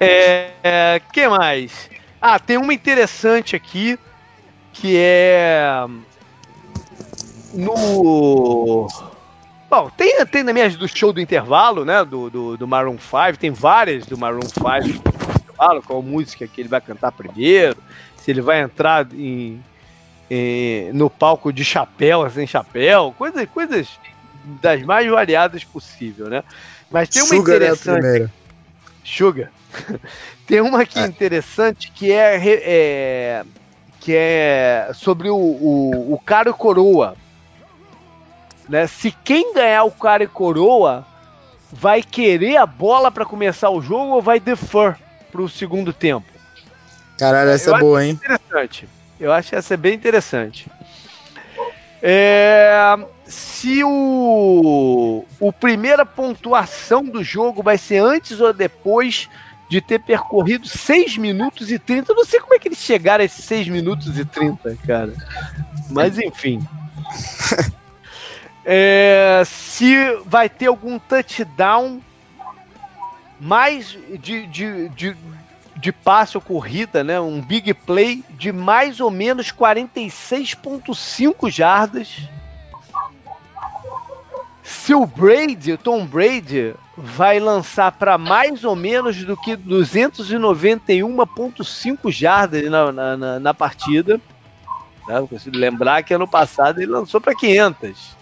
É, é, que mais? Ah, tem uma interessante aqui que é no Bom, tem, tem na minha do show do intervalo, né? Do, do, do Maroon 5, tem várias do Maroon 5 intervalo, qual música que ele vai cantar primeiro, se ele vai entrar em, em, no palco de chapéu, sem chapéu, coisas, coisas das mais variadas possível, né? Mas tem uma Sugar interessante. É a primeira. Sugar. tem uma aqui é. interessante que é, é, que é sobre o, o, o cara coroa. Né? Se quem ganhar o cara e coroa vai querer a bola para começar o jogo ou vai defer para o segundo tempo? Caralho, essa é boa, hein? Interessante. Eu acho essa bem interessante. É, se o, o primeira pontuação do jogo vai ser antes ou depois de ter percorrido 6 minutos e 30. Eu não sei como é que eles chegaram a esses 6 minutos e 30, cara. Mas enfim. É, se vai ter algum touchdown mais de, de, de, de passe ou corrida, né? Um big play de mais ou menos 46,5 jardas. Se o Brady, o Tom Brady, vai lançar para mais ou menos do que 291,5 jardas na, na, na, partida. Né? Eu consigo lembrar que ano passado ele lançou para 500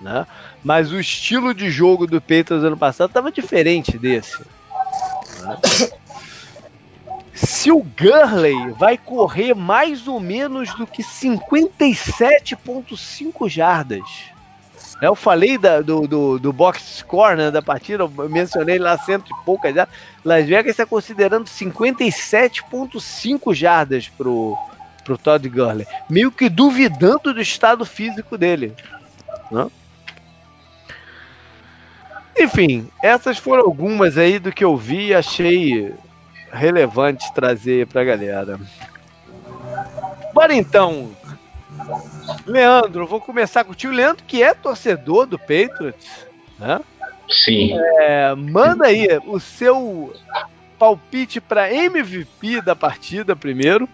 né? Mas o estilo de jogo do Patriots ano passado estava diferente desse. Né? Se o Gurley vai correr mais ou menos do que 57,5 jardas. Né? Eu falei da, do, do, do, box score né, da partida, eu mencionei lá cento e poucas jardas. Las Vegas está considerando 57,5 jardas pro, pro Todd Gurley, meio que duvidando do estado físico dele. Né? Enfim, essas foram algumas aí do que eu vi e achei relevante trazer pra galera. Bora então. Leandro, vou começar com o tio Leandro, que é torcedor do Patriots, né? Sim. É, manda aí o seu palpite para MVP da partida primeiro.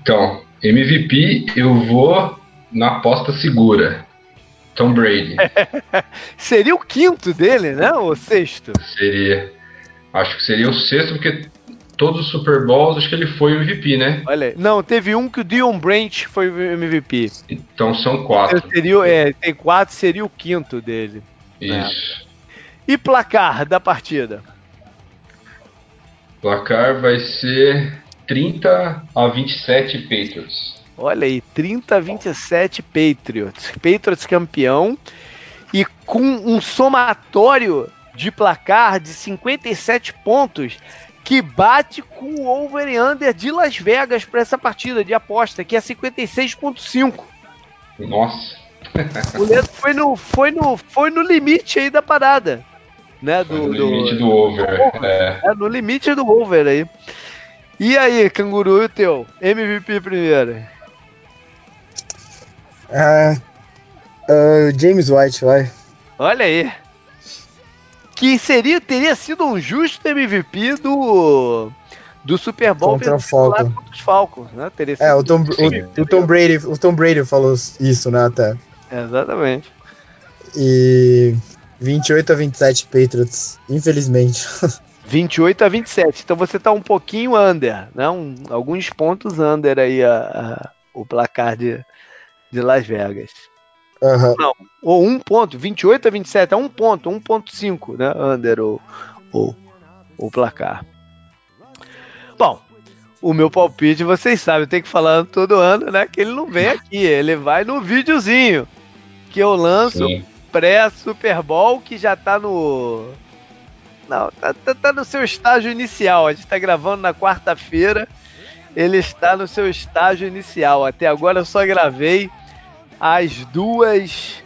Então, MVP eu vou na aposta segura. Tom Brady. seria o quinto dele, né? Ou sexto? Seria. Acho que seria o sexto, porque todos os Super Bowls acho que ele foi o MVP, né? Olha, não, teve um que o Dion Branch foi o MVP. Então são quatro. Seria, é, tem quatro, seria o quinto dele. Isso. É. E placar da partida? Placar vai ser 30 a 27 Patriots. Olha aí, 30 a 27 Patriots. Patriots campeão. E com um somatório de placar de 57 pontos que bate com o over e under de Las Vegas para essa partida de aposta, que é 56.5. Nossa. O Leandro foi no, foi, no, foi no limite aí da parada. Né, do, no limite do, do over. Do over. É. é. no limite do over aí. E aí, canguru, e o teu? MVP primeiro. Ah, uh, James White, vai. Olha aí. Que seria, teria sido um justo MVP do, do Super Bowl contra, Falcon. contra os Falcons, né? Teria é, o Tom, o, o, Tom Brady, o Tom Brady falou isso, né, até. Exatamente. E 28 a 27 Patriots, infelizmente. 28 a 27. Então você tá um pouquinho under, né? Um, alguns pontos under aí a, a, o placar de, de Las Vegas. Uhum. Não, ou um ponto, 28 a 27, é um ponto, 1.5, né? Under o, o, o placar. Bom, o meu palpite, vocês sabem, eu tenho que falar todo ano, né? Que ele não vem aqui, ele vai no videozinho que eu lanço pré-Super Bowl, que já tá no. Não, tá, tá, tá, no seu estágio inicial. A gente tá gravando na quarta-feira. Ele está no seu estágio inicial. Até agora eu só gravei as duas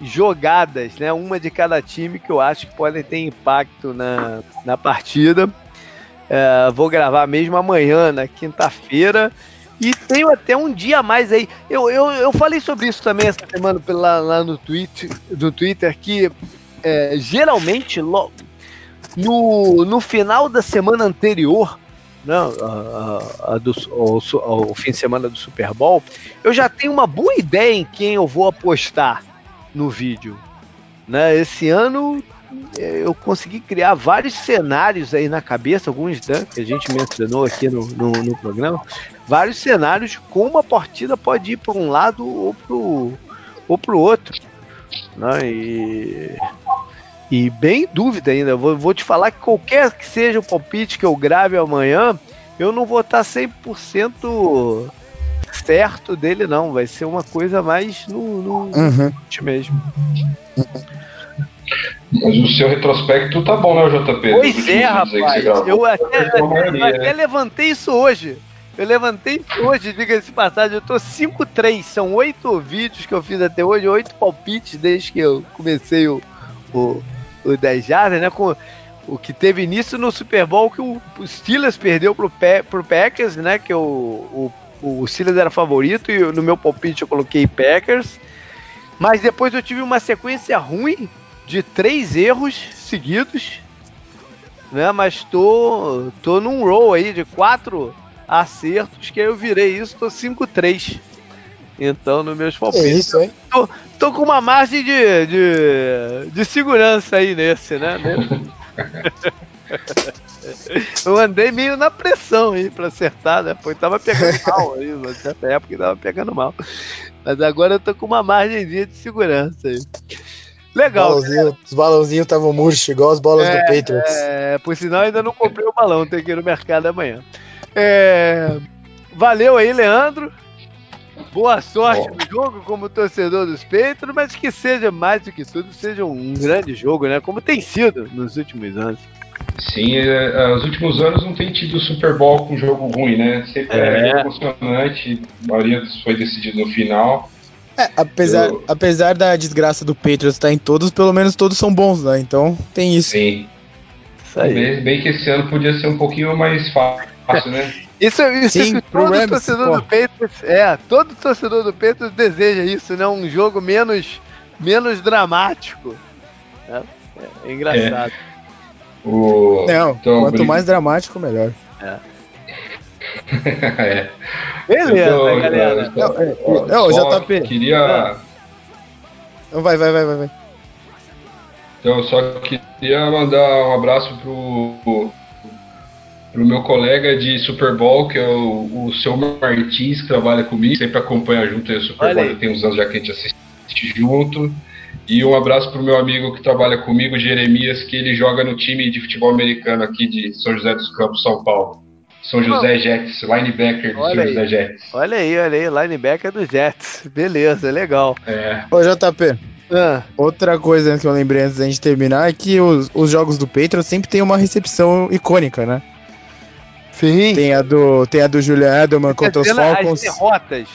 jogadas, né? Uma de cada time que eu acho que podem ter impacto na, na partida. É, vou gravar mesmo amanhã, na quinta-feira. E tenho até um dia a mais aí. Eu, eu, eu falei sobre isso também essa semana lá, lá no, tweet, no Twitter, que é, geralmente no, no final da semana anterior, né, a, a, do, ao, fim de semana do Super Bowl, eu já tenho uma boa ideia em quem eu vou apostar no vídeo. Né? Esse ano é, eu consegui criar vários cenários aí na cabeça, alguns né, que a gente mencionou aqui no, no, no, programa, vários cenários como a partida pode ir para um lado ou para ou pro outro. Né? E, e bem dúvida ainda, vou, vou te falar que qualquer que seja o palpite que eu grave amanhã, eu não vou estar 100% certo dele não, vai ser uma coisa mais no, no uhum. mesmo. Mas o seu retrospecto tá bom, né, JP? Pois é, rapaz. Eu até, eu até né? levantei isso hoje. Eu levantei isso hoje, diga-se de passagem. Eu tô 5-3. São oito vídeos que eu fiz até hoje, oito palpites desde que eu comecei o, o, o 10 Jardas, né? Com, o que teve início no Super Bowl que o, Steelers perdeu pro, pro Packers, né? Que o, o, o Steelers era favorito e no meu palpite eu coloquei Packers. Mas depois eu tive uma sequência ruim de três erros seguidos, né? Mas tô, tô num roll aí de quatro acertos, que eu virei isso, tô 5-3. Então, nos meus palpites. É isso, hein? Tô, tô com uma margem de, de, de segurança aí nesse, né? eu andei meio na pressão aí pra acertar, né? Pô, tava pegando mal aí, na certa época tava pegando mal. Mas agora eu tô com uma margem de segurança aí. Legal. Balãozinho, os balãozinhos estavam murchos, igual as bolas é, do Patriots. É, por sinal, ainda não comprei o balão, tem que ir no mercado amanhã. É, valeu aí, Leandro. Boa sorte no jogo como torcedor dos Patriots, mas que seja mais do que tudo, seja um grande jogo, né? Como tem sido nos últimos anos. Sim, é, os últimos anos não tem tido Super Bowl com jogo ruim, né? Sempre é, é emocionante, a maioria foi decidido no final. É, apesar, eu... apesar da desgraça do Patriots estar em todos, pelo menos todos são bons, né? Então tem isso. Sim. Isso aí. Bem, bem que esse ano podia ser um pouquinho mais fácil, né? Isso, isso Sim, é todo Rams, torcedor pô. do Patriots, é, todo torcedor do Patriots deseja isso, né? Um jogo menos, menos dramático. É, é engraçado. É. O... Não, então, quanto mais dramático, melhor. É. é. Beleza, então, galera. Então, não, não, não JP. Queria. Ah. Não, vai, vai, vai, vai, vai. Então, eu só queria mandar um abraço pro, pro meu colega de Super Bowl, que é o, o seu Martins, que trabalha comigo, sempre acompanha junto aí o Super Bowl, tem uns anos já que a gente assiste junto. E um abraço pro meu amigo que trabalha comigo, Jeremias, que ele joga no time de futebol americano aqui de São José dos Campos, São Paulo. São José Jets, linebacker do São José Jets. Olha aí, olha aí, linebacker do Jets. Beleza, legal. É. Ô, JP. Ah. Outra coisa que eu lembrei antes da gente terminar é que os, os jogos do Patriots sempre tem uma recepção icônica, né? Sim. Tem a do, tem a do Julian Edelman contra os Falcons. As derrotas,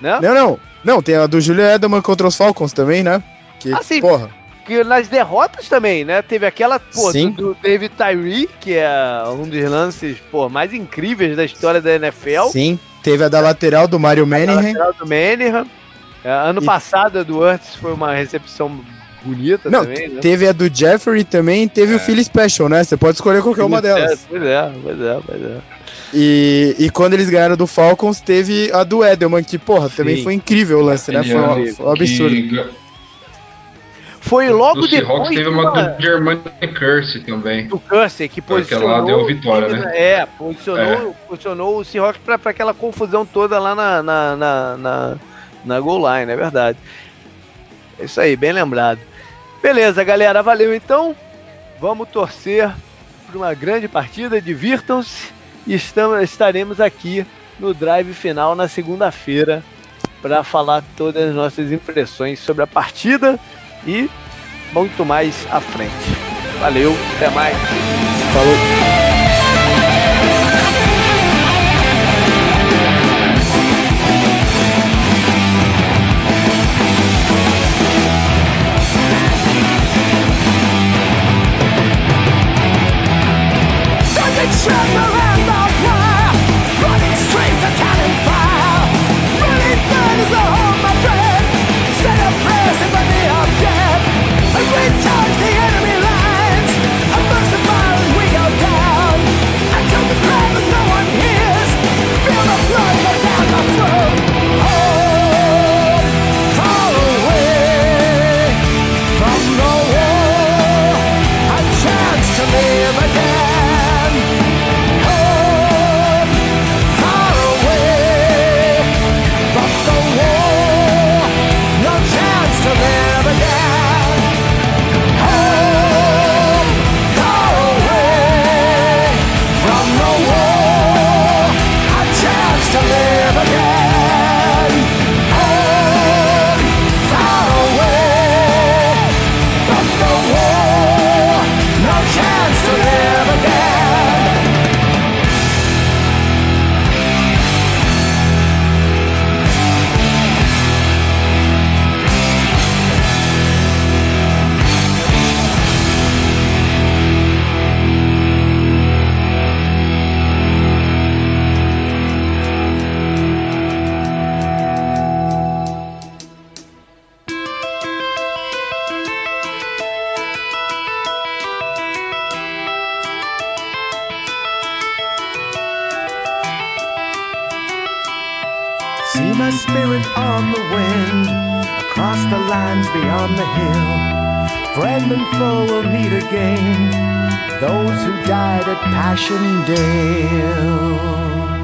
né? Não, não. Não, tem a do Julian Edelman contra os Falcons também, né? Que, ah, sim. porra que nas derrotas também, né? Teve aquela, pô, do, do, David Tyree, que é um dos lances, pô, mais incríveis da história da NFL. Sim, teve a da lateral do Mario Manningham. A lateral do Manningham. É, ano e... passado a do Urts foi uma recepção bonita Não, também, né? teve a do Jeffrey também, teve é. o Philly Special, né? Você pode escolher qualquer uma delas. Pois é, pois é, pois é. E, e quando eles ganharam do Falcons, teve a do Edelman, que, porra, Sim. também foi incrível o lance, né? Foi um, foi um absurdo. Que foi logo do depois. teve uma, do Germany Curse também. Do Curse, que posicionou. Aquela deu vitória, né? É, posicionou, é. posicionou o Seahawks pra, pra aquela confusão toda lá na, na, na, na, na goal line, é verdade. É isso aí, bem lembrado. Beleza, galera, valeu então. Vamos torcer por uma grande partida, divirtam-se e estamos, estaremos aqui no drive final na segunda-feira para falar todas as nossas impressões sobre a partida e muito mais à frente. Valeu, até mais. Falou. And foe will meet again, those who died at Passchendaele.